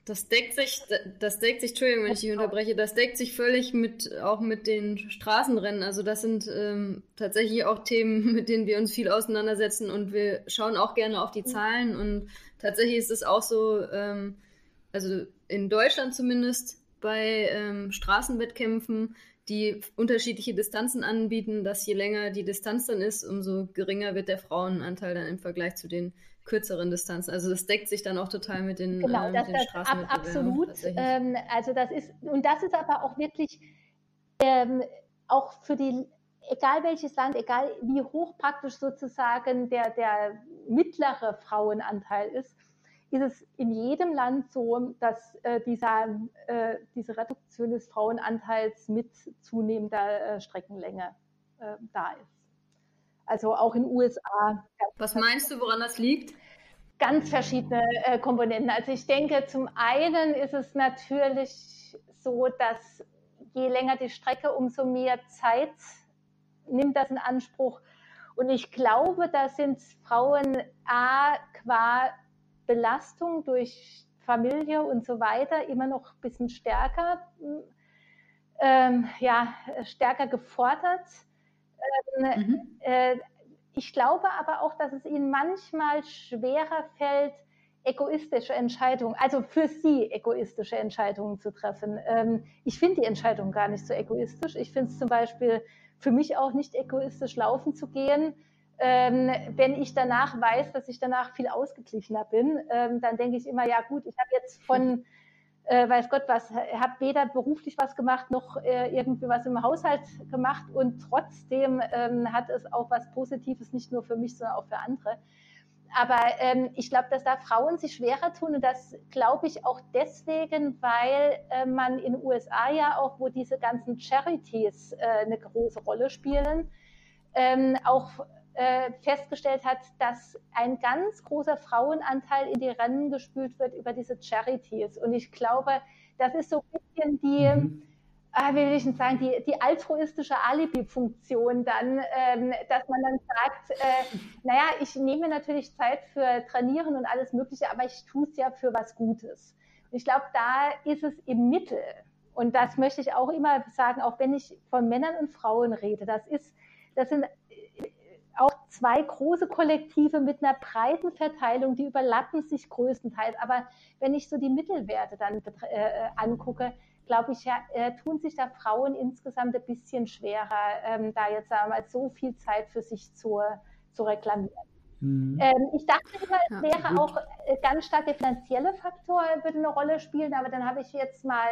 Speaker 1: Das deckt sich, das deckt sich, Entschuldigung, wenn ich dich unterbreche, das deckt sich völlig mit, auch mit den Straßenrennen. Also das sind ähm, tatsächlich auch Themen, mit denen wir uns viel auseinandersetzen und wir schauen auch gerne auf die. Zahlen und tatsächlich ist es auch so, ähm, also in Deutschland zumindest bei ähm, Straßenwettkämpfen, die unterschiedliche Distanzen anbieten, dass je länger die Distanz dann ist, umso geringer wird der Frauenanteil dann im Vergleich zu den kürzeren Distanzen. Also das deckt sich dann auch total mit den,
Speaker 2: genau, äh, mit das, den das ab, Absolut. Ähm, also das ist, und das ist aber auch wirklich ähm, auch für die, egal welches Land, egal wie hoch praktisch sozusagen der, der mittlere Frauenanteil ist, ist es in jedem Land so, dass äh, dieser, äh, diese Reduktion des Frauenanteils mit zunehmender äh, Streckenlänge äh, da ist. Also auch in den USA.
Speaker 1: Was meinst du, woran das liegt?
Speaker 2: Ganz verschiedene äh, Komponenten. Also ich denke, zum einen ist es natürlich so, dass je länger die Strecke, umso mehr Zeit nimmt das in Anspruch. Und ich glaube, da sind Frauen A qua Belastung durch Familie und so weiter immer noch ein bisschen stärker, ähm, ja, stärker gefordert. Ähm, mhm. äh, ich glaube aber auch, dass es ihnen manchmal schwerer fällt, egoistische Entscheidungen, also für sie egoistische Entscheidungen zu treffen. Ähm, ich finde die Entscheidung gar nicht so egoistisch. Ich finde es zum Beispiel für mich auch nicht egoistisch, laufen zu gehen. Ähm, wenn ich danach weiß, dass ich danach viel ausgeglichener bin, ähm, dann denke ich immer, ja gut, ich habe jetzt von, äh, weiß Gott was, habe weder beruflich was gemacht, noch äh, irgendwie was im Haushalt gemacht und trotzdem ähm, hat es auch was Positives, nicht nur für mich, sondern auch für andere. Aber ähm, ich glaube, dass da Frauen sich schwerer tun und das glaube ich auch deswegen, weil äh, man in den USA ja auch, wo diese ganzen Charities äh, eine große Rolle spielen, ähm, auch äh, festgestellt hat, dass ein ganz großer Frauenanteil in die Rennen gespült wird über diese Charities. Und ich glaube, das ist so ein bisschen die, mhm äh, wie will ich denn sagen, die, die altruistische Alibi-Funktion dann, ähm, dass man dann sagt, äh, naja, ich nehme natürlich Zeit für Trainieren und alles Mögliche, aber ich tue es ja für was Gutes. Und ich glaube, da ist es im Mittel. Und das möchte ich auch immer sagen, auch wenn ich von Männern und Frauen rede, das ist, das sind zwei große Kollektive mit einer breiten Verteilung, die überlappen sich größtenteils. Aber wenn ich so die Mittelwerte dann äh, angucke, glaube ich, ja, äh, tun sich da Frauen insgesamt ein bisschen schwerer, ähm, da jetzt sagen wir mal, so viel Zeit für sich zu, zu reklamieren. Mhm. Ähm, ich dachte immer, es ja, wäre gut. auch äh, ganz stark der finanzielle Faktor würde eine Rolle spielen, aber dann habe ich jetzt mal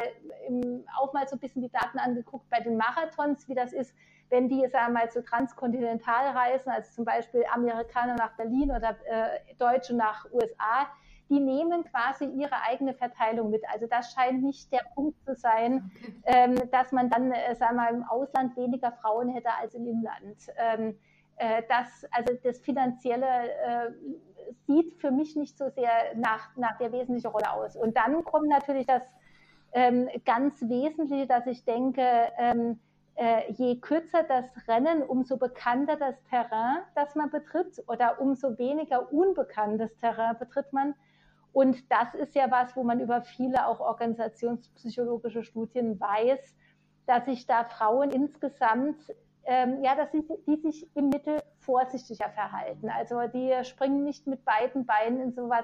Speaker 2: im, auch mal so ein bisschen die Daten angeguckt bei den Marathons, wie das ist, wenn die sagen wir mal so transkontinental reisen, also zum Beispiel Amerikaner nach Berlin oder äh, Deutsche nach USA, die nehmen quasi ihre eigene Verteilung mit. Also das scheint nicht der Punkt zu sein, okay. ähm, dass man dann, äh, sagen wir mal, im Ausland weniger Frauen hätte als im Inland. Ähm, äh, das, also das Finanzielle äh, sieht für mich nicht so sehr nach, nach der wesentlichen Rolle aus. Und dann kommt natürlich das ähm, ganz Wesentliche, dass ich denke, ähm, äh, je kürzer das Rennen, umso bekannter das Terrain, das man betritt, oder umso weniger unbekanntes Terrain betritt man, und das ist ja was, wo man über viele auch organisationspsychologische Studien weiß, dass sich da Frauen insgesamt, ähm, ja, dass sie, die sich im Mittel vorsichtiger verhalten. Also die springen nicht mit beiden Beinen in sowas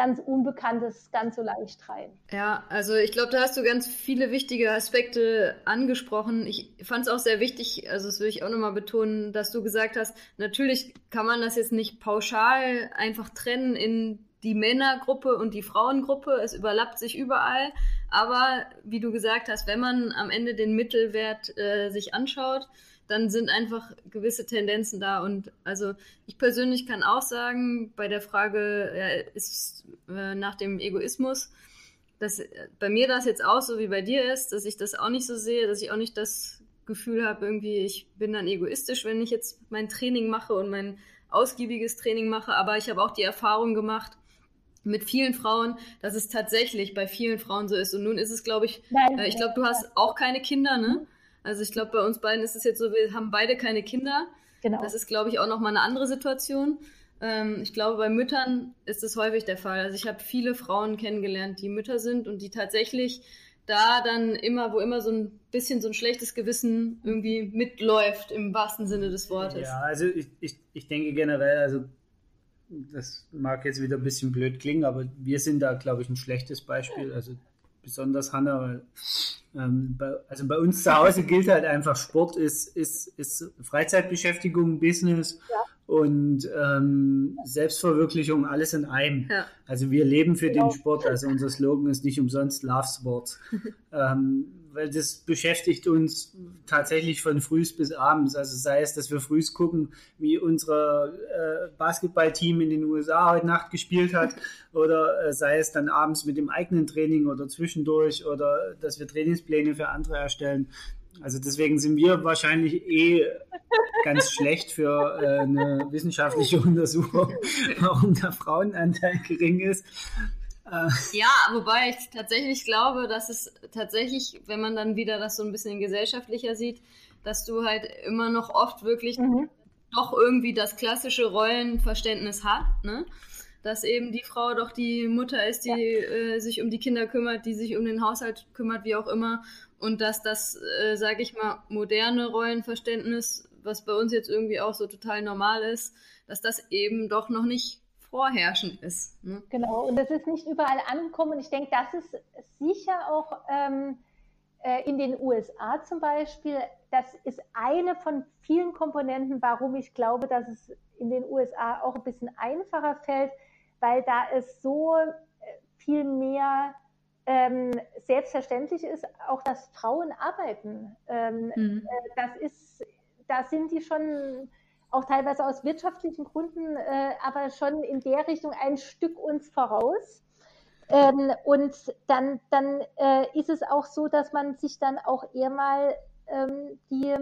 Speaker 2: ganz Unbekanntes ganz so leicht rein.
Speaker 1: Ja, also ich glaube, da hast du ganz viele wichtige Aspekte angesprochen. Ich fand es auch sehr wichtig, also das will ich auch nochmal betonen, dass du gesagt hast, natürlich kann man das jetzt nicht pauschal einfach trennen in die Männergruppe und die Frauengruppe. Es überlappt sich überall. Aber wie du gesagt hast, wenn man am Ende den Mittelwert äh, sich anschaut, dann sind einfach gewisse Tendenzen da. Und also ich persönlich kann auch sagen, bei der Frage ja, ist äh, nach dem Egoismus, dass äh, bei mir das jetzt auch so wie bei dir ist, dass ich das auch nicht so sehe, dass ich auch nicht das Gefühl habe, irgendwie, ich bin dann egoistisch, wenn ich jetzt mein Training mache und mein ausgiebiges Training mache. Aber ich habe auch die Erfahrung gemacht, mit vielen Frauen, dass es tatsächlich bei vielen Frauen so ist. Und nun ist es, glaube ich, äh, ich glaube, du hast auch keine Kinder, ne? Also ich glaube, bei uns beiden ist es jetzt so, wir haben beide keine Kinder. Genau. Das ist, glaube ich, auch nochmal eine andere Situation. Ähm, ich glaube, bei Müttern ist es häufig der Fall. Also ich habe viele Frauen kennengelernt, die Mütter sind und die tatsächlich da dann immer, wo immer so ein bisschen so ein schlechtes Gewissen irgendwie mitläuft, im wahrsten Sinne des Wortes.
Speaker 3: Ja, also ich, ich, ich denke generell, also das mag jetzt wieder ein bisschen blöd klingen, aber wir sind da, glaube ich, ein schlechtes Beispiel. Also besonders Hanna, weil ähm, bei, also bei uns zu Hause gilt halt einfach, Sport ist, ist, ist Freizeitbeschäftigung, Business ja. und ähm, Selbstverwirklichung, alles in einem. Ja. Also wir leben für genau. den Sport, also unser Slogan ist nicht umsonst Love Sport. ähm, weil das beschäftigt uns tatsächlich von frühs bis abends. Also sei es, dass wir frühs gucken, wie unser äh, Basketballteam in den USA heute Nacht gespielt hat, oder äh, sei es dann abends mit dem eigenen Training oder zwischendurch, oder dass wir Trainingspläne für andere erstellen. Also deswegen sind wir wahrscheinlich eh ganz schlecht für äh, eine wissenschaftliche Untersuchung, warum der Frauenanteil gering ist.
Speaker 1: Äh. Ja, wobei ich tatsächlich glaube, dass es tatsächlich, wenn man dann wieder das so ein bisschen gesellschaftlicher sieht, dass du halt immer noch oft wirklich mhm. doch irgendwie das klassische Rollenverständnis hast, ne? dass eben die Frau doch die Mutter ist, die ja. äh, sich um die Kinder kümmert, die sich um den Haushalt kümmert, wie auch immer. Und dass das, äh, sage ich mal, moderne Rollenverständnis, was bei uns jetzt irgendwie auch so total normal ist, dass das eben doch noch nicht vorherrschend ist.
Speaker 2: Ne? Genau, und das ist nicht überall angekommen. Und ich denke, das ist sicher auch ähm, äh, in den USA zum Beispiel, das ist eine von vielen Komponenten, warum ich glaube, dass es in den USA auch ein bisschen einfacher fällt, weil da es so äh, viel mehr ähm, selbstverständlich ist, auch dass Frauen arbeiten. Ähm, mhm. äh, das ist, da sind die schon auch teilweise aus wirtschaftlichen Gründen, äh, aber schon in der Richtung ein Stück uns voraus. Ähm, und dann, dann äh, ist es auch so, dass man sich dann auch eher mal ähm, die,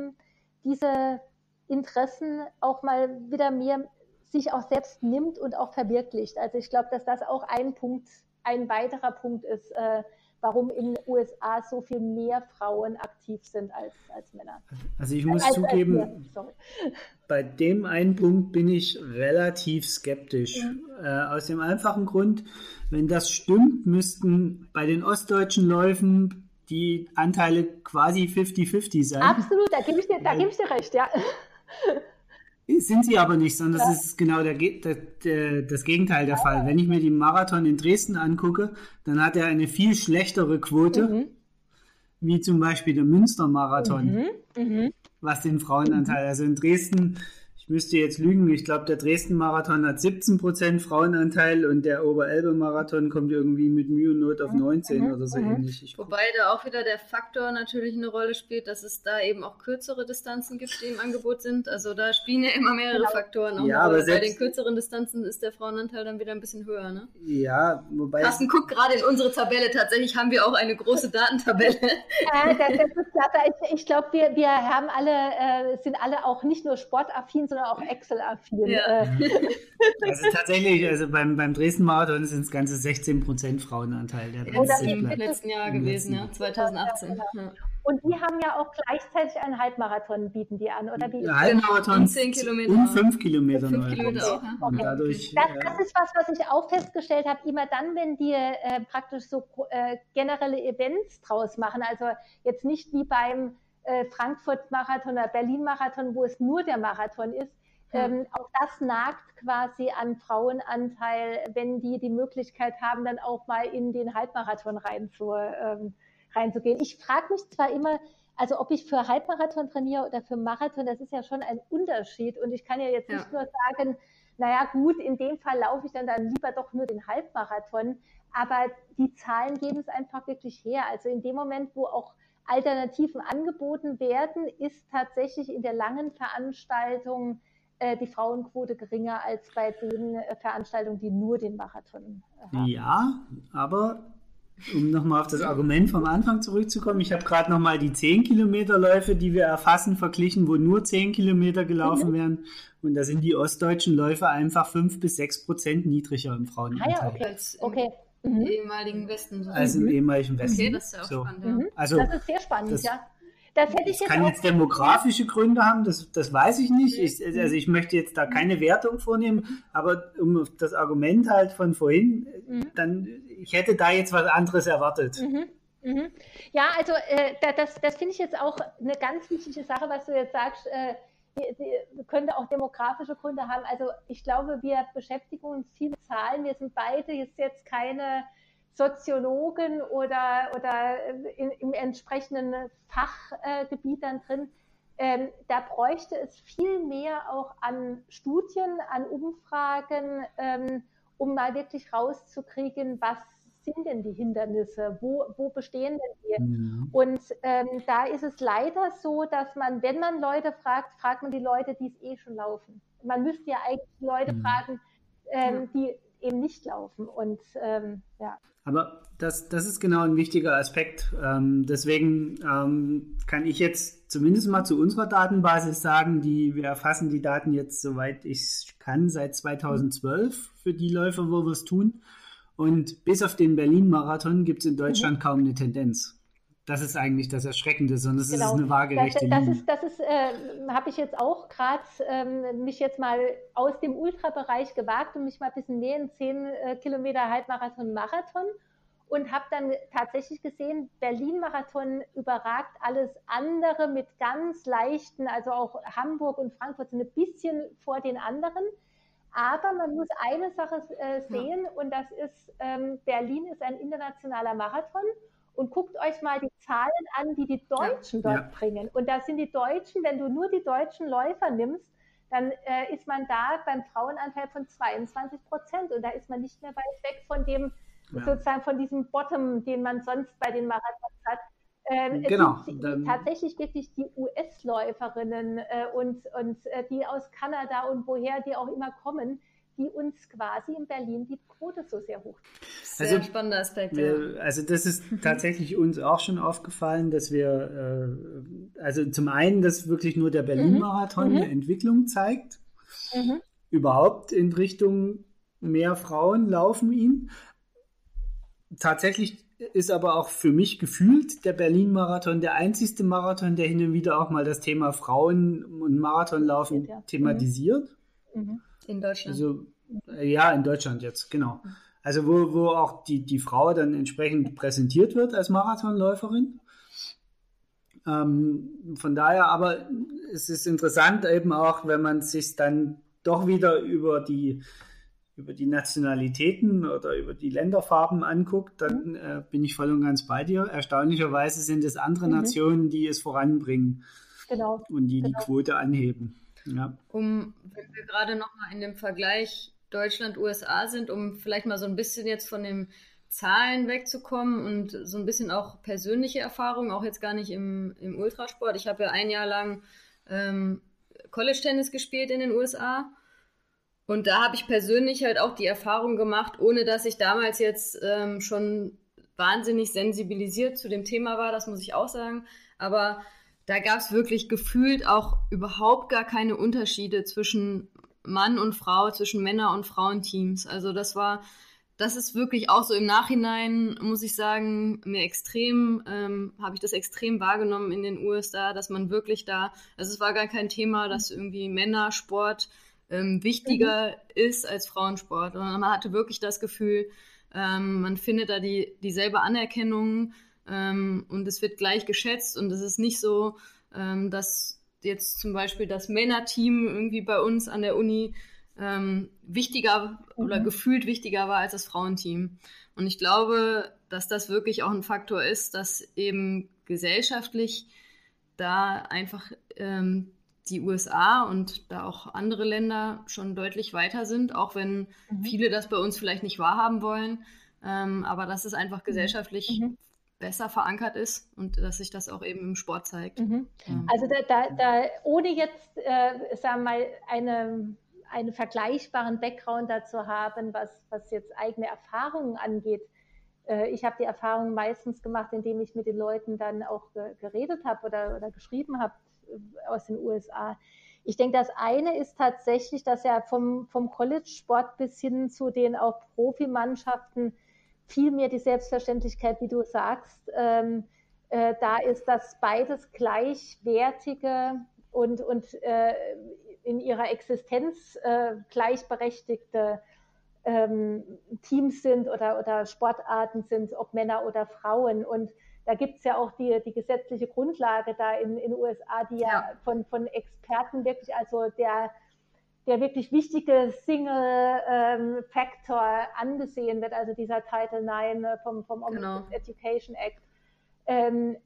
Speaker 2: diese Interessen auch mal wieder mehr sich auch selbst nimmt und auch verwirklicht. Also ich glaube, dass das auch ein Punkt, ein weiterer Punkt ist, äh, warum in den USA so viel mehr Frauen aktiv sind als, als Männer.
Speaker 3: Also ich muss als, zugeben, als bei dem einen Punkt bin ich relativ skeptisch. Mhm. Äh, aus dem einfachen Grund, wenn das stimmt, müssten bei den ostdeutschen Läufen die Anteile quasi 50-50 sein.
Speaker 2: Absolut, da gebe ich, dir, geb ich dir recht, ja.
Speaker 3: Sind sie aber nicht, sondern das ist genau der, der, der, das Gegenteil der. Fall. Wenn ich mir die Marathon in Dresden angucke, dann hat er eine viel schlechtere Quote, mhm. wie zum Beispiel der Münster-Marathon, mhm. mhm. was den Frauenanteil. Also in Dresden ich müsste jetzt lügen, ich glaube, der Dresden-Marathon hat 17% Frauenanteil und der Oberelbe-Marathon kommt irgendwie mit Mühe und Not auf 19 mhm. oder so mhm. ähnlich.
Speaker 1: Ich Wobei da auch wieder der Faktor natürlich eine Rolle spielt, dass es da eben auch kürzere Distanzen gibt, die im Angebot sind. Also da spielen ja immer mehrere genau. Faktoren. Auch ja, aber bei den kürzeren Distanzen ist der Frauenanteil dann wieder ein bisschen höher, ne?
Speaker 3: Ja,
Speaker 1: wobei... Carsten guckt gerade in unsere Tabelle. Tatsächlich haben wir auch eine große Datentabelle.
Speaker 2: Ja, das, das ist klasse. Ich, ich glaube, wir, wir haben alle, äh, sind alle auch nicht nur sportaffin, sondern sondern auch Excel-affin. Ja. Äh.
Speaker 3: Also tatsächlich, also beim, beim Dresden-Marathon sind es ganze 16 Prozent Frauenanteil.
Speaker 1: Der oh, das ist im letzten Jahr gewesen, ja, 2018. Ja,
Speaker 2: genau. Und die haben ja auch gleichzeitig einen Halbmarathon, bieten die an, oder wie? Ja,
Speaker 3: Halbmarathon und 10 Kilometer. Und 5 Kilometer. 5
Speaker 2: Kilometer auch, ja. okay. dadurch, das, das, ist was, was ich auch festgestellt habe, immer dann, wenn die äh, praktisch so äh, generelle Events draus machen, also jetzt nicht wie beim äh, Frankfurt-Marathon oder Berlin-Marathon, wo es nur der Marathon ist. Ähm, auch das nagt quasi an Frauenanteil, wenn die die Möglichkeit haben, dann auch mal in den Halbmarathon rein zu, ähm, reinzugehen. Ich frage mich zwar immer, also ob ich für Halbmarathon trainiere oder für Marathon, das ist ja schon ein Unterschied. Und ich kann ja jetzt ja. nicht nur sagen, naja gut, in dem Fall laufe ich dann, dann lieber doch nur den Halbmarathon. Aber die Zahlen geben es einfach wirklich her. Also in dem Moment, wo auch Alternativen angeboten werden, ist tatsächlich in der langen Veranstaltung äh, die Frauenquote geringer als bei den äh, Veranstaltungen, die nur den Marathon
Speaker 3: äh, haben. Ja, aber um nochmal auf das Argument vom Anfang zurückzukommen, ich habe gerade nochmal die 10 Kilometerläufe, die wir erfassen, verglichen, wo nur 10 Kilometer gelaufen mhm. werden. Und da sind die ostdeutschen Läufe einfach 5 bis 6 Prozent niedriger im Frauenanteil. Ah ja,
Speaker 2: okay. okay.
Speaker 1: Mhm. ehemaligen Westen.
Speaker 3: So. Also im ehemaligen Westen.
Speaker 1: Okay, das ist ja auch so. spannend. Ja.
Speaker 2: Mhm.
Speaker 3: Also,
Speaker 2: das ist sehr spannend,
Speaker 3: das,
Speaker 2: ja.
Speaker 3: Das hätte ich jetzt kann jetzt demografische Gründe haben, das, das weiß ich nicht. Ich, also ich möchte jetzt da keine Wertung vornehmen, aber um das Argument halt von vorhin, mhm. dann ich hätte da jetzt was anderes erwartet.
Speaker 2: Mhm. Mhm. Ja, also äh, das, das finde ich jetzt auch eine ganz wichtige Sache, was du jetzt sagst. Äh, könnte auch demografische Gründe haben. Also ich glaube, wir beschäftigen uns viel mit Zahlen. Wir sind beide jetzt, keine Soziologen oder, oder in, im entsprechenden Fachgebiet dann drin. Ähm, da bräuchte es viel mehr auch an Studien, an Umfragen, ähm, um mal wirklich rauszukriegen, was sind denn die Hindernisse? Wo, wo bestehen denn die? Mhm. Und ähm, da ist es leider so, dass man, wenn man Leute fragt, fragt man die Leute, die es eh schon laufen. Man müsste ja eigentlich Leute mhm. fragen, ähm, die eben nicht laufen. Und ähm, ja.
Speaker 3: Aber das, das ist genau ein wichtiger Aspekt. Ähm, deswegen ähm, kann ich jetzt zumindest mal zu unserer Datenbasis sagen, die wir erfassen die Daten jetzt, soweit ich kann, seit 2012 für die Läufer, wo wir es tun. Und bis auf den Berlin-Marathon gibt es in Deutschland mhm. kaum eine Tendenz. Das ist eigentlich das Erschreckende, sondern es genau. ist eine waagerechte
Speaker 2: das, das Ist, das ist, äh, habe ich jetzt auch gerade ähm, mich jetzt mal aus dem Ultrabereich gewagt und mich mal ein bisschen nähen, 10 äh, Kilometer Halbmarathon, Marathon und habe dann tatsächlich gesehen, Berlin-Marathon überragt alles andere mit ganz leichten, also auch Hamburg und Frankfurt sind ein bisschen vor den anderen. Aber man muss eine Sache äh, sehen ja. und das ist, ähm, Berlin ist ein internationaler Marathon und guckt euch mal die Zahlen an, die die Deutschen ja. dort ja. bringen. Und da sind die Deutschen, wenn du nur die deutschen Läufer nimmst, dann äh, ist man da beim Frauenanteil von 22 Prozent und da ist man nicht mehr weit weg von dem, ja. sozusagen von diesem Bottom, den man sonst bei den Marathons. Ähm, genau. Dann, tatsächlich wirklich die US-Läuferinnen äh, und, und äh, die aus Kanada und woher die auch immer kommen, die uns quasi in Berlin die Quote so sehr hoch.
Speaker 1: Sehr also, spannender Aspekt.
Speaker 3: Wir, ja. Also das ist tatsächlich uns auch schon aufgefallen, dass wir, äh, also zum einen, dass wirklich nur der Berlin-Marathon mhm. eine Entwicklung zeigt, mhm. überhaupt in Richtung mehr Frauen laufen ihn. Tatsächlich ist aber auch für mich gefühlt der Berlin-Marathon der einzigste Marathon, der hin und wieder auch mal das Thema Frauen und Marathonlaufen ja. thematisiert.
Speaker 1: Mhm. In Deutschland.
Speaker 3: Also, äh, ja, in Deutschland jetzt, genau. Also wo, wo auch die, die Frau dann entsprechend präsentiert wird als Marathonläuferin. Ähm, von daher, aber es ist interessant eben auch, wenn man sich dann doch wieder über die, über die Nationalitäten oder über die Länderfarben anguckt, dann mhm. äh, bin ich voll und ganz bei dir. Erstaunlicherweise sind es andere mhm. Nationen, die es voranbringen genau. und die genau. die Quote anheben. Ja.
Speaker 1: Um, wenn wir gerade nochmal in dem Vergleich Deutschland-USA sind, um vielleicht mal so ein bisschen jetzt von den Zahlen wegzukommen und so ein bisschen auch persönliche Erfahrungen, auch jetzt gar nicht im, im Ultrasport. Ich habe ja ein Jahr lang ähm, College-Tennis gespielt in den USA. Und da habe ich persönlich halt auch die Erfahrung gemacht, ohne dass ich damals jetzt ähm, schon wahnsinnig sensibilisiert zu dem Thema war, das muss ich auch sagen. Aber da gab es wirklich gefühlt auch überhaupt gar keine Unterschiede zwischen Mann und Frau, zwischen Männer- und Frauenteams. Also das war, das ist wirklich auch so im Nachhinein, muss ich sagen, mir extrem, ähm, habe ich das extrem wahrgenommen in den USA, dass man wirklich da, also es war gar kein Thema, dass irgendwie Männersport ähm, wichtiger mhm. ist als Frauensport. Und man hatte wirklich das Gefühl, ähm, man findet da die, dieselbe Anerkennung, ähm, und es wird gleich geschätzt und es ist nicht so, ähm, dass jetzt zum Beispiel das Männerteam irgendwie bei uns an der Uni ähm, wichtiger mhm. oder gefühlt wichtiger war als das Frauenteam. Und ich glaube, dass das wirklich auch ein Faktor ist, dass eben gesellschaftlich da einfach ähm, die USA und da auch andere Länder schon deutlich weiter sind, auch wenn mhm. viele das bei uns vielleicht nicht wahrhaben wollen. Ähm, aber dass es einfach mhm. gesellschaftlich mhm besser verankert ist und dass sich das auch eben im Sport zeigt. Mhm.
Speaker 2: Ähm. Also da, da, da, ohne jetzt, äh, sagen wir mal, eine, einen vergleichbaren Background dazu haben, was, was jetzt eigene Erfahrungen angeht. Äh, ich habe die Erfahrung meistens gemacht, indem ich mit den Leuten dann auch ge geredet habe oder, oder geschrieben habe aus den USA. Ich denke, das eine ist tatsächlich, dass ja vom, vom College-Sport bis hin zu den auch Profimannschaften viel mehr die Selbstverständlichkeit, wie du sagst. Ähm, äh, da ist das beides gleichwertige und, und äh, in ihrer Existenz äh, gleichberechtigte ähm, Teams sind oder, oder Sportarten sind, ob Männer oder Frauen. Und da gibt es ja auch die, die gesetzliche Grundlage da in den USA, die ja, ja von, von Experten wirklich, also der der wirklich wichtige Single-Factor ähm, angesehen wird, also dieser Title IX äh, vom, vom genau. Education Act. Ähm,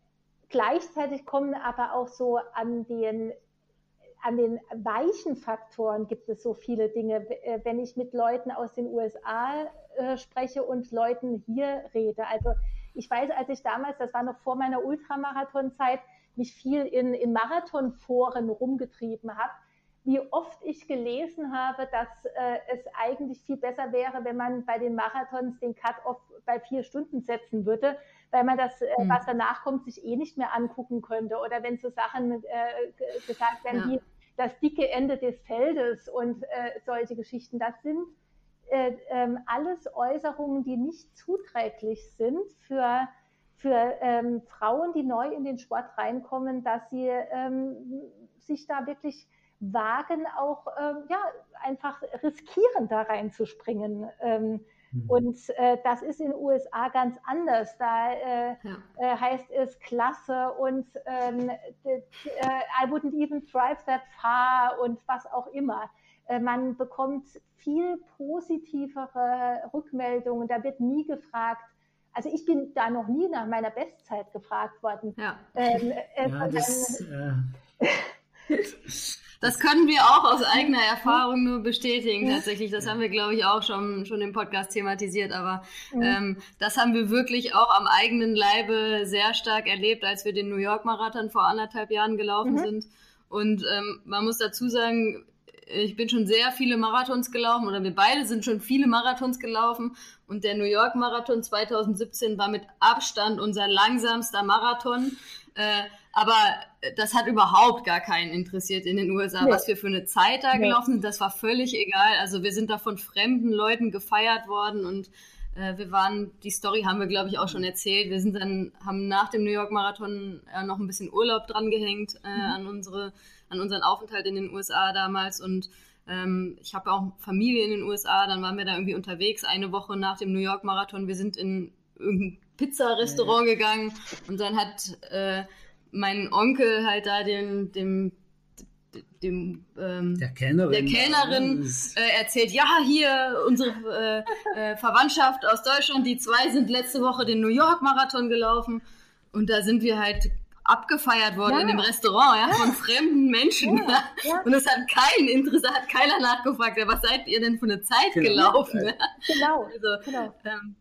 Speaker 2: gleichzeitig kommen aber auch so an den an den weichen Faktoren gibt es so viele Dinge. Äh, wenn ich mit Leuten aus den USA äh, spreche und Leuten hier rede. Also ich weiß, als ich damals, das war noch vor meiner Ultramarathonzeit, mich viel in, in Marathonforen rumgetrieben habe, wie oft ich gelesen habe, dass äh, es eigentlich viel besser wäre, wenn man bei den Marathons den Cut-off bei vier Stunden setzen würde, weil man das, äh, mhm. was danach kommt, sich eh nicht mehr angucken könnte. Oder wenn so Sachen äh, gesagt werden ja. wie das dicke Ende des Feldes und äh, solche Geschichten, das sind äh, ähm, alles Äußerungen, die nicht zuträglich sind für für ähm, Frauen, die neu in den Sport reinkommen, dass sie ähm, sich da wirklich wagen, auch ähm, ja, einfach riskieren, da reinzuspringen. Ähm, mhm. Und äh, das ist in den USA ganz anders. Da äh, ja. äh, heißt es Klasse und ähm, äh, I wouldn't even drive that far und was auch immer. Äh, man bekommt viel positivere Rückmeldungen. Da wird nie gefragt, also ich bin da noch nie nach meiner Bestzeit gefragt worden. Ja. Ähm,
Speaker 1: äh, ja das, äh, das können wir auch aus eigener Erfahrung nur bestätigen, tatsächlich. Das haben wir, glaube ich, auch schon, schon im Podcast thematisiert. Aber mhm. ähm, das haben wir wirklich auch am eigenen Leibe sehr stark erlebt, als wir den New York Marathon vor anderthalb Jahren gelaufen mhm. sind. Und ähm, man muss dazu sagen, ich bin schon sehr viele Marathons gelaufen oder wir beide sind schon viele Marathons gelaufen und der New York Marathon 2017 war mit Abstand unser langsamster Marathon. Äh, aber das hat überhaupt gar keinen interessiert in den USA, nee. was wir für eine Zeit da gelaufen sind. Das war völlig egal. Also wir sind da von fremden Leuten gefeiert worden und äh, wir waren, die Story haben wir, glaube ich, auch schon erzählt. Wir sind dann, haben nach dem New York Marathon äh, noch ein bisschen Urlaub dran gehängt äh, mhm. an unsere an unseren Aufenthalt in den USA damals. Und ähm, ich habe auch Familie in den USA, dann waren wir da irgendwie unterwegs, eine Woche nach dem New York Marathon. Wir sind in irgendein Pizzarestaurant ja. gegangen. Und dann hat äh, mein Onkel halt da den, dem dem ähm, der Kellnerin, der Kellnerin äh, erzählt, ja, hier unsere äh, äh, Verwandtschaft aus Deutschland, die zwei sind letzte Woche den New York Marathon gelaufen. Und da sind wir halt abgefeiert worden ja. in dem Restaurant, ja, ja. von fremden Menschen. Ja. Und es hat keinen Interesse, hat keiner nachgefragt, ja, was seid ihr denn für eine Zeit genau. gelaufen? Genau. Also,
Speaker 3: genau. Ähm,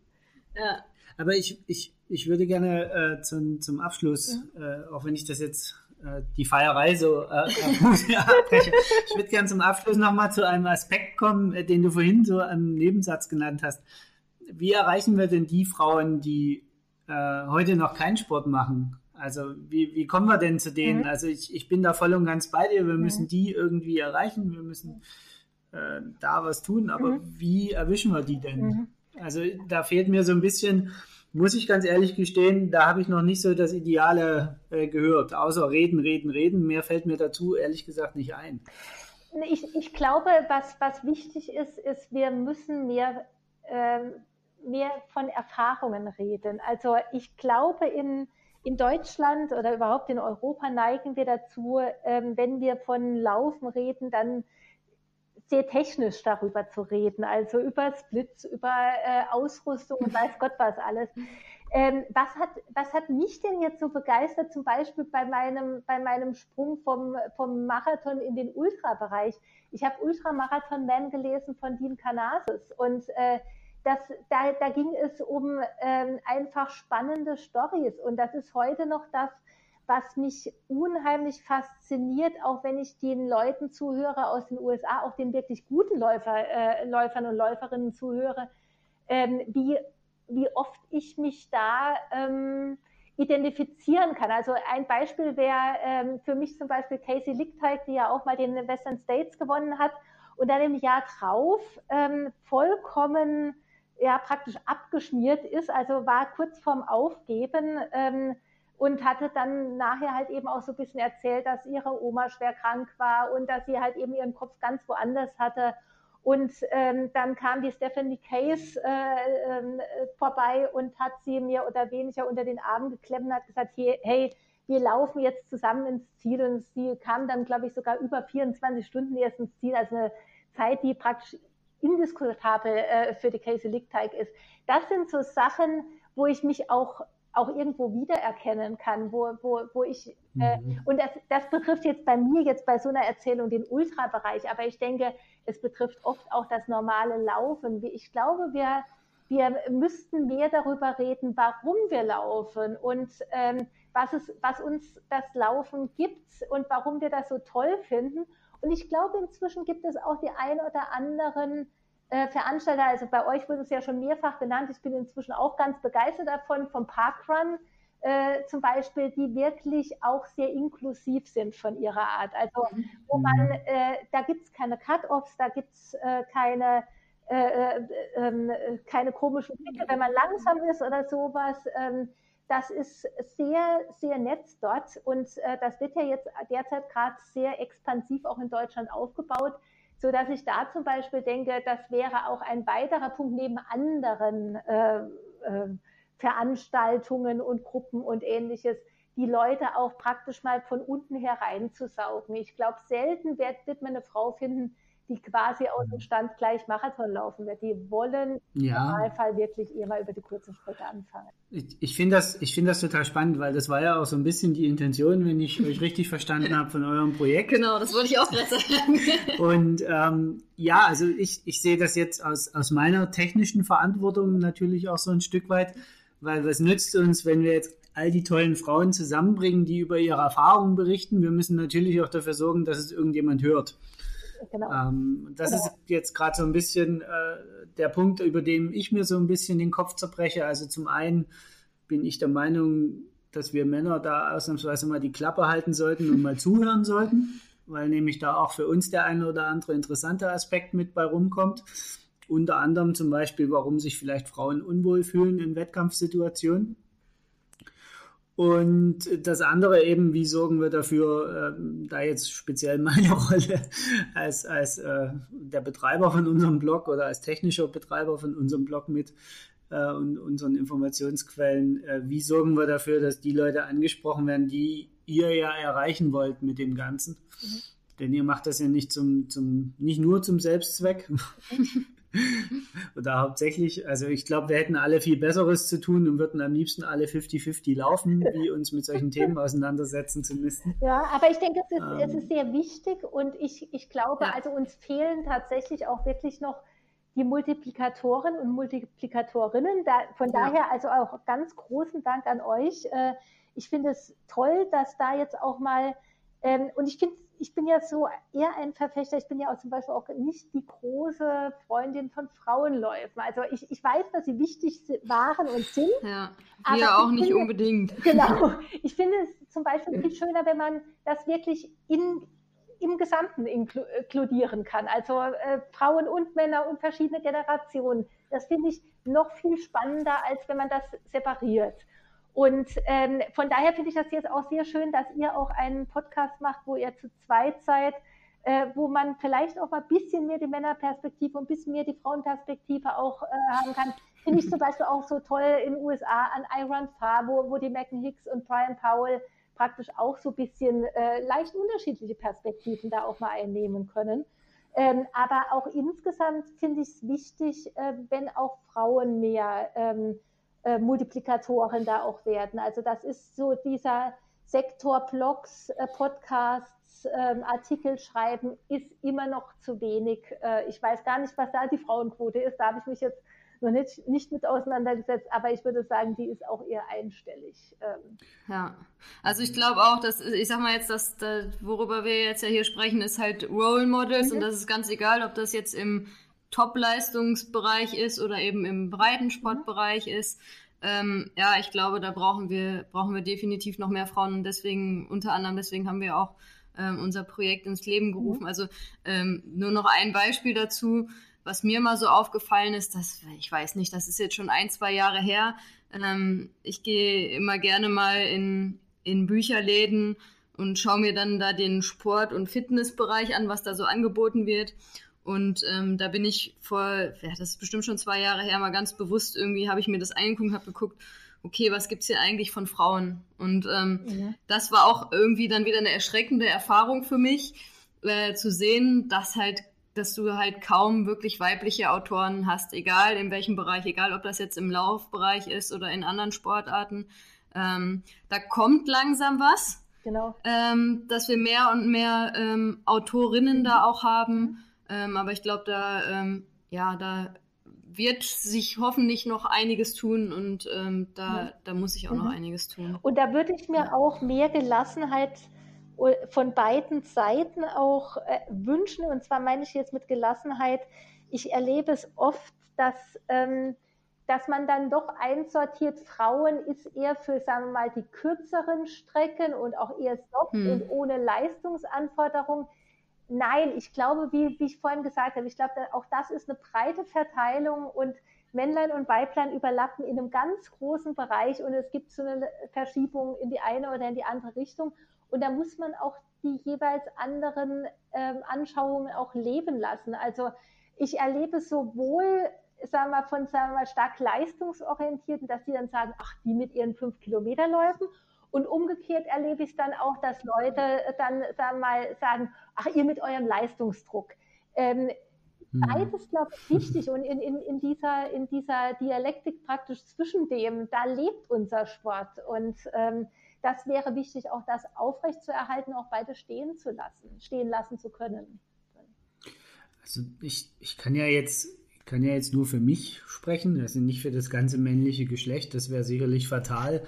Speaker 3: ja. Aber ich, ich, ich würde gerne äh, zum, zum Abschluss, äh, auch wenn ich das jetzt äh, die Feierei so äh, abbreche, ich würde gerne zum Abschluss nochmal zu einem Aspekt kommen, äh, den du vorhin so im Nebensatz genannt hast. Wie erreichen wir denn die Frauen, die äh, heute noch keinen Sport machen also wie, wie kommen wir denn zu denen? Mhm. Also ich, ich bin da voll und ganz bei dir. Wir mhm. müssen die irgendwie erreichen. Wir müssen äh, da was tun. Aber mhm. wie erwischen wir die denn? Mhm. Also da fehlt mir so ein bisschen, muss ich ganz ehrlich gestehen, da habe ich noch nicht so das Ideale äh, gehört. Außer reden, reden, reden. Mehr fällt mir dazu ehrlich gesagt nicht ein.
Speaker 2: Ich, ich glaube, was, was wichtig ist, ist, wir müssen mehr, äh, mehr von Erfahrungen reden. Also ich glaube, in in Deutschland oder überhaupt in Europa neigen wir dazu, ähm, wenn wir von Laufen reden, dann sehr technisch darüber zu reden, also über Splits, über äh, Ausrüstung und weiß Gott was alles. Ähm, was, hat, was hat mich denn jetzt so begeistert, zum Beispiel bei meinem, bei meinem Sprung vom, vom Marathon in den Ultrabereich? Ich habe Ultramarathon Man gelesen von Dean Canasis und äh, das, da, da ging es um ähm, einfach spannende Stories. Und das ist heute noch das, was mich unheimlich fasziniert, auch wenn ich den Leuten zuhöre aus den USA, auch den wirklich guten Läufer, äh, Läufern und Läuferinnen zuhöre, ähm, wie, wie oft ich mich da ähm, identifizieren kann. Also ein Beispiel wäre ähm, für mich zum Beispiel Casey Lichtheit, die ja auch mal den Western States gewonnen hat und dann im Jahr drauf ähm, vollkommen ja praktisch abgeschmiert ist, also war kurz vorm Aufgeben ähm, und hatte dann nachher halt eben auch so ein bisschen erzählt, dass ihre Oma schwer krank war und dass sie halt eben ihren Kopf ganz woanders hatte. Und ähm, dann kam die Stephanie Case äh, äh, vorbei und hat sie mir oder weniger unter den Arm geklemmt und hat gesagt, hey, hey, wir laufen jetzt zusammen ins Ziel. Und sie kam dann, glaube ich, sogar über 24 Stunden erst ins Ziel. Also eine Zeit, die praktisch indiskutabel äh, für die Casey Lickteig ist. Das sind so Sachen, wo ich mich auch auch irgendwo wiedererkennen kann, wo, wo, wo ich, äh, mhm. und das, das betrifft jetzt bei mir, jetzt bei so einer Erzählung den Ultrabereich, aber ich denke, es betrifft oft auch das normale Laufen. Ich glaube, wir, wir müssten mehr darüber reden, warum wir laufen und ähm, was, es, was uns das Laufen gibt und warum wir das so toll finden und ich glaube, inzwischen gibt es auch die ein oder anderen äh, Veranstalter, also bei euch wurde es ja schon mehrfach genannt, ich bin inzwischen auch ganz begeistert davon, vom Parkrun äh, zum Beispiel, die wirklich auch sehr inklusiv sind von ihrer Art. Also wo man, mhm. äh, da gibt es keine Cut-Offs, da gibt es äh, keine, äh, äh, ähm, keine komischen Blicke, wenn man langsam ist oder sowas. Ähm, das ist sehr, sehr nett dort und äh, das wird ja jetzt derzeit gerade sehr expansiv auch in Deutschland aufgebaut, so dass ich da zum Beispiel denke, das wäre auch ein weiterer Punkt neben anderen äh, äh, Veranstaltungen und Gruppen und ähnliches, die Leute auch praktisch mal von unten hereinzusaugen. Ich glaube, selten wird, wird man eine Frau finden, die quasi aus dem Stand gleich Marathon laufen wird. Die wollen ja. im Normalfall wirklich eher mal über die kurze Strecke anfangen.
Speaker 3: Ich, ich finde das, find das total spannend, weil das war ja auch so ein bisschen die Intention, wenn ich euch richtig verstanden habe, von eurem Projekt.
Speaker 1: Genau, das wollte ich auch gerade sagen.
Speaker 3: Und ähm, ja, also ich, ich sehe das jetzt aus, aus meiner technischen Verantwortung natürlich auch so ein Stück weit, weil was nützt uns, wenn wir jetzt all die tollen Frauen zusammenbringen, die über ihre Erfahrungen berichten. Wir müssen natürlich auch dafür sorgen, dass es irgendjemand hört. Genau. Ähm, das genau. ist jetzt gerade so ein bisschen äh, der Punkt, über den ich mir so ein bisschen den Kopf zerbreche. Also zum einen bin ich der Meinung, dass wir Männer da ausnahmsweise mal die Klappe halten sollten und mal zuhören sollten, weil nämlich da auch für uns der eine oder andere interessante Aspekt mit bei rumkommt. Unter anderem zum Beispiel, warum sich vielleicht Frauen unwohl fühlen in Wettkampfsituationen. Und das andere eben, wie sorgen wir dafür, äh, da jetzt speziell meine Rolle als, als äh, der Betreiber von unserem Blog oder als technischer Betreiber von unserem Blog mit äh, und unseren Informationsquellen, äh, wie sorgen wir dafür, dass die Leute angesprochen werden, die ihr ja erreichen wollt mit dem Ganzen. Mhm. Denn ihr macht das ja nicht zum, zum nicht nur zum Selbstzweck, Oder hauptsächlich, also ich glaube, wir hätten alle viel Besseres zu tun und würden am liebsten alle 50-50 laufen, wie uns mit solchen Themen auseinandersetzen zu müssen.
Speaker 2: Ja, aber ich denke, es ist, ähm, es ist sehr wichtig und ich, ich glaube, ja. also uns fehlen tatsächlich auch wirklich noch die Multiplikatoren und Multiplikatorinnen. Da, von ja. daher also auch ganz großen Dank an euch. Äh, ich finde es toll, dass da jetzt auch mal, ähm, und ich finde ich bin ja so eher ein Verfechter, ich bin ja auch zum Beispiel auch nicht die große Freundin von Frauenläufen. Also ich, ich weiß, dass sie wichtig waren und sind. Ja,
Speaker 1: wir auch nicht finde, unbedingt.
Speaker 2: Genau. Ich finde es zum Beispiel viel schöner, wenn man das wirklich in, im Gesamten inkludieren kann. Also äh, Frauen und Männer und verschiedene Generationen. Das finde ich noch viel spannender, als wenn man das separiert. Und ähm, von daher finde ich das jetzt auch sehr schön, dass ihr auch einen Podcast macht, wo ihr zu zweit seid, äh, wo man vielleicht auch mal ein bisschen mehr die Männerperspektive und ein bisschen mehr die Frauenperspektive auch äh, haben kann. Finde ich zum Beispiel auch so toll in den USA an Iron Far, wo, wo die Megan Hicks und Brian Powell praktisch auch so ein bisschen äh, leicht unterschiedliche Perspektiven da auch mal einnehmen können. Ähm, aber auch insgesamt finde ich es wichtig, äh, wenn auch Frauen mehr ähm, äh, Multiplikatoren da auch werden. Also das ist so dieser Sektor Blogs, äh, Podcasts, äh, Artikel schreiben ist immer noch zu wenig. Äh, ich weiß gar nicht, was da die Frauenquote ist. Da habe ich mich jetzt noch nicht, nicht mit auseinandergesetzt, aber ich würde sagen, die ist auch eher einstellig.
Speaker 1: Ähm. Ja, also ich glaube auch, dass, ich sag mal jetzt, dass, worüber wir jetzt ja hier sprechen, ist halt Role Models mhm. und das ist ganz egal, ob das jetzt im Top-Leistungsbereich ist oder eben im Breitensportbereich mhm. ist. Ähm, ja, ich glaube, da brauchen wir, brauchen wir definitiv noch mehr Frauen und deswegen, unter anderem deswegen haben wir auch ähm, unser Projekt ins Leben mhm. gerufen. Also ähm, nur noch ein Beispiel dazu, was mir mal so aufgefallen ist, dass, ich weiß nicht, das ist jetzt schon ein, zwei Jahre her. Ähm, ich gehe immer gerne mal in, in Bücherläden und schaue mir dann da den Sport- und Fitnessbereich an, was da so angeboten wird. Und ähm, da bin ich vor, ja, das ist bestimmt schon zwei Jahre her, mal ganz bewusst irgendwie habe ich mir das angeguckt, habe geguckt, okay, was gibt's hier eigentlich von Frauen? Und ähm, mhm. das war auch irgendwie dann wieder eine erschreckende Erfahrung für mich, äh, zu sehen, dass halt, dass du halt kaum wirklich weibliche Autoren hast, egal in welchem Bereich, egal ob das jetzt im Laufbereich ist oder in anderen Sportarten. Ähm, da kommt langsam was. Genau. Ähm, dass wir mehr und mehr ähm, Autorinnen mhm. da auch haben. Ähm, aber ich glaube, da, ähm, ja, da wird sich hoffentlich noch einiges tun und ähm, da, ja. da muss ich auch mhm. noch einiges tun.
Speaker 2: Und da würde ich mir auch mehr Gelassenheit von beiden Seiten auch äh, wünschen. Und zwar meine ich jetzt mit Gelassenheit, ich erlebe es oft, dass, ähm, dass man dann doch einsortiert, Frauen ist eher für, sagen wir mal, die kürzeren Strecken und auch eher soft hm. und ohne Leistungsanforderungen Nein, ich glaube, wie, wie ich vorhin gesagt habe, ich glaube, auch das ist eine breite Verteilung und Männlein und Weiblein überlappen in einem ganz großen Bereich und es gibt so eine Verschiebung in die eine oder in die andere Richtung. Und da muss man auch die jeweils anderen ähm, Anschauungen auch leben lassen. Also ich erlebe sowohl sagen wir, von sagen wir, stark leistungsorientierten, dass die dann sagen, ach, die mit ihren fünf Kilometerläufen. Und umgekehrt erlebe ich es dann auch, dass Leute dann sagen, wir mal, sagen, ach, ihr mit eurem Leistungsdruck. Ähm, hm. Beides, glaube ich, wichtig. Und in, in, in, dieser, in dieser Dialektik praktisch zwischen dem, da lebt unser Sport. Und ähm, das wäre wichtig, auch das aufrechtzuerhalten, auch beide stehen zu lassen, stehen lassen zu können.
Speaker 3: Also ich, ich kann ja jetzt kann ja jetzt nur für mich sprechen, also nicht für das ganze männliche Geschlecht, das wäre sicherlich fatal.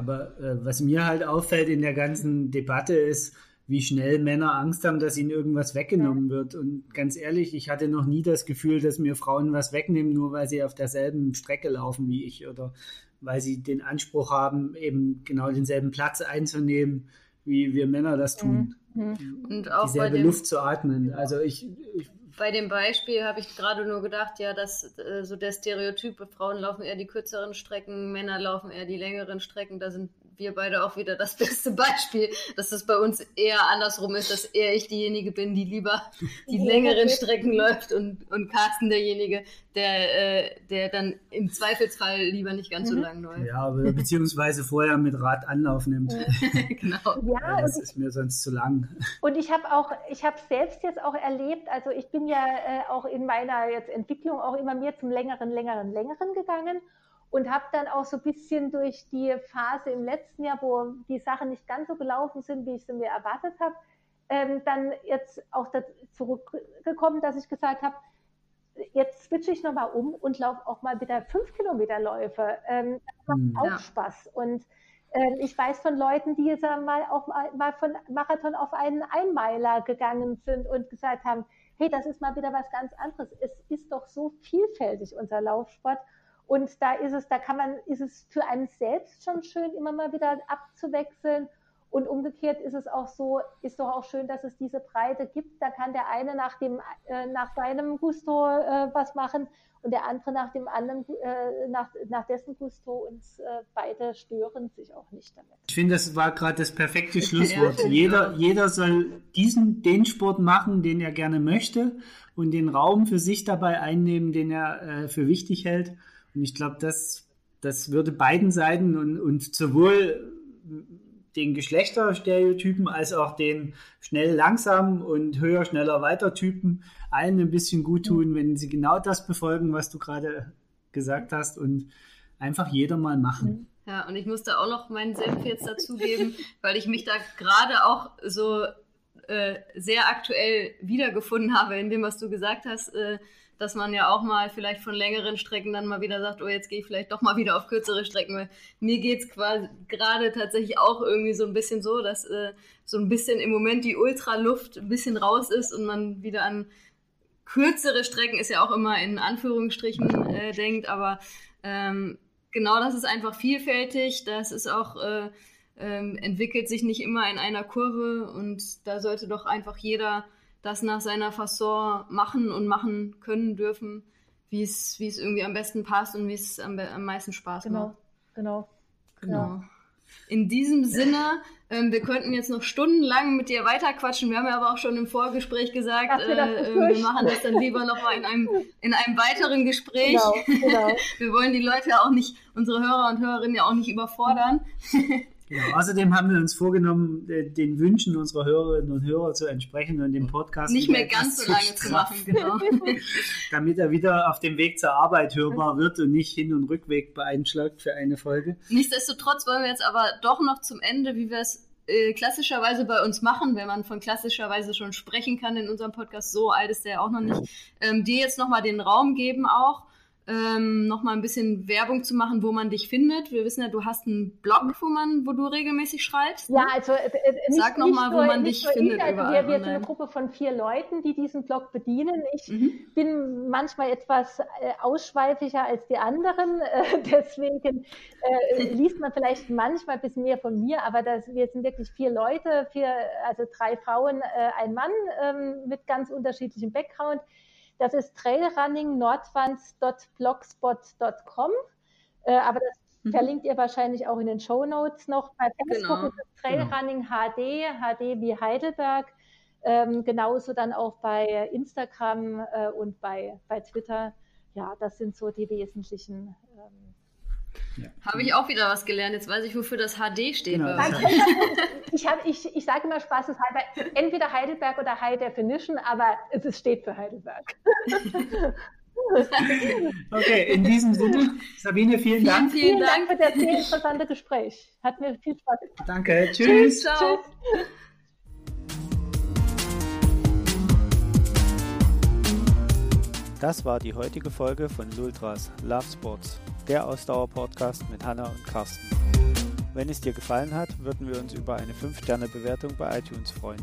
Speaker 3: Aber äh, was mir halt auffällt in der ganzen Debatte ist, wie schnell Männer Angst haben, dass ihnen irgendwas weggenommen wird. Und ganz ehrlich, ich hatte noch nie das Gefühl, dass mir Frauen was wegnehmen, nur weil sie auf derselben Strecke laufen wie ich oder weil sie den Anspruch haben, eben genau denselben Platz einzunehmen, wie wir Männer das tun. Mhm. Und auch dieselbe Luft zu atmen. Also ich, ich
Speaker 1: bei dem Beispiel habe ich gerade nur gedacht, ja, dass äh, so der Stereotyp, Frauen laufen eher die kürzeren Strecken, Männer laufen eher die längeren Strecken. Da sind wir beide auch wieder das beste Beispiel, dass das bei uns eher andersrum ist, dass eher ich diejenige bin, die lieber die längeren Strecken läuft und, und Carsten derjenige, der, äh, der dann im Zweifelsfall lieber nicht ganz mhm. so lang läuft.
Speaker 3: Ja, beziehungsweise vorher mit Rad Anlauf nimmt. genau. Ja, das ist mir sonst zu lang.
Speaker 2: Und ich habe auch, ich habe selbst jetzt auch erlebt, also ich bin ja äh, auch in meiner jetzt Entwicklung auch immer mehr zum längeren, längeren, längeren gegangen und habe dann auch so ein bisschen durch die Phase im letzten Jahr, wo die Sachen nicht ganz so gelaufen sind, wie ich sie mir erwartet habe, ähm, dann jetzt auch zurückgekommen, dass ich gesagt habe, jetzt switche ich nochmal um und laufe auch mal wieder fünf Kilometerläufe. Ähm, das macht hm, auch ja. Spaß. Und ähm, ich weiß von Leuten, die jetzt mal auch mal von Marathon auf einen Einmeiler gegangen sind und gesagt haben, hey, das ist mal wieder was ganz anderes. Es ist doch so vielfältig, unser Laufsport. Und da ist es, da kann man, ist es für einen selbst schon schön, immer mal wieder abzuwechseln. Und umgekehrt ist es auch so, ist doch auch schön, dass es diese Breite gibt. Da kann der eine nach dem, äh, nach seinem Gusto äh, was machen und der andere nach dem anderen, äh, nach, nach dessen Gusto und äh, beide stören sich auch nicht damit.
Speaker 3: Ich finde, das war gerade das perfekte Schlusswort. jeder, jeder soll diesen, den Sport machen, den er gerne möchte und den Raum für sich dabei einnehmen, den er äh, für wichtig hält. Und ich glaube, das, das würde beiden Seiten und, und sowohl den Geschlechterstereotypen als auch den schnell langsam und höher, schneller weiter Typen allen ein bisschen gut tun, wenn sie genau das befolgen, was du gerade gesagt hast und einfach jeder mal machen.
Speaker 1: Ja, und ich musste auch noch meinen Senf jetzt dazugeben, weil ich mich da gerade auch so äh, sehr aktuell wiedergefunden habe in dem, was du gesagt hast. Äh, dass man ja auch mal vielleicht von längeren Strecken dann mal wieder sagt, oh, jetzt gehe ich vielleicht doch mal wieder auf kürzere Strecken. Weil mir geht's quasi gerade tatsächlich auch irgendwie so ein bisschen so, dass äh, so ein bisschen im Moment die Ultraluft ein bisschen raus ist und man wieder an kürzere Strecken ist ja auch immer in Anführungsstrichen äh, denkt, aber ähm, genau das ist einfach vielfältig, das ist auch äh, ähm, entwickelt sich nicht immer in einer Kurve und da sollte doch einfach jeder das nach seiner Fasson machen und machen können dürfen, wie es, wie es irgendwie am besten passt und wie es am, am meisten Spaß
Speaker 2: genau,
Speaker 1: macht.
Speaker 2: Genau,
Speaker 1: genau. Genau. In diesem Sinne, ähm, wir könnten jetzt noch stundenlang mit dir weiterquatschen. Wir haben ja aber auch schon im Vorgespräch gesagt, äh, äh, wir machen das dann lieber nochmal in einem, in einem weiteren Gespräch. Genau, genau. wir wollen die Leute ja auch nicht, unsere Hörer und Hörerinnen ja auch nicht überfordern.
Speaker 3: Genau. Außerdem haben wir uns vorgenommen, den Wünschen unserer Hörerinnen und Hörer zu entsprechen und den Podcast
Speaker 1: nicht mehr ganz so lange zu machen, genau.
Speaker 3: damit er wieder auf dem Weg zur Arbeit hörbar wird und nicht Hin- und Rückweg beeinschlagt für eine Folge.
Speaker 1: Nichtsdestotrotz wollen wir jetzt aber doch noch zum Ende, wie wir es äh, klassischerweise bei uns machen, wenn man von klassischerweise schon sprechen kann in unserem Podcast, so alt ist der auch noch nicht, ähm, dir jetzt nochmal den Raum geben auch ähm, nochmal ein bisschen Werbung zu machen, wo man dich findet. Wir wissen ja, du hast einen Blog, wo man, wo du regelmäßig schreibst.
Speaker 2: Ja, ne? also äh, äh nicht, Sag nochmal, wo man dich findet. Also wir, wir sind eine Gruppe von vier Leuten, die diesen Blog bedienen. Ich mhm. bin manchmal etwas äh, ausschweifiger als die anderen, äh, deswegen äh, liest man vielleicht manchmal ein bisschen mehr von mir, aber das, wir sind wirklich vier Leute, vier, also drei Frauen, äh, ein Mann ähm, mit ganz unterschiedlichem Background Das ist trailrunningnordwands.blogspot.com. Äh, aber das mhm. verlinkt ihr wahrscheinlich auch in den Show Notes noch. Bei Facebook genau. ist es Trailrunning genau. HD, HD wie Heidelberg. Ähm, genauso dann auch bei Instagram äh, und bei, bei Twitter. Ja, das sind so die wesentlichen ähm,
Speaker 1: ja. Habe ich auch wieder was gelernt. Jetzt weiß ich, wofür das HD steht. Genau.
Speaker 2: ich, hab, ich, ich sage immer spaßeshalber, entweder Heidelberg oder High Definition, aber es steht für Heidelberg.
Speaker 3: okay, in diesem Sinne, Sabine, vielen, vielen Dank.
Speaker 2: Vielen, vielen Dank. Dank für das sehr interessante Gespräch. Hat mir viel Spaß gemacht.
Speaker 3: Danke. Tschüss. Tschüss. Ciao. Tschüss. Das war die heutige Folge von Lultras Love Sports der Ausdauer-Podcast mit Hanna und Carsten. Wenn es dir gefallen hat, würden wir uns über eine 5-Sterne-Bewertung bei iTunes freuen.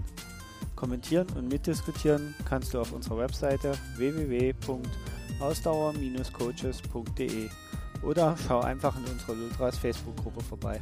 Speaker 3: Kommentieren und mitdiskutieren kannst du auf unserer Webseite www.ausdauer-coaches.de oder schau einfach in unserer Ultras Facebook-Gruppe vorbei.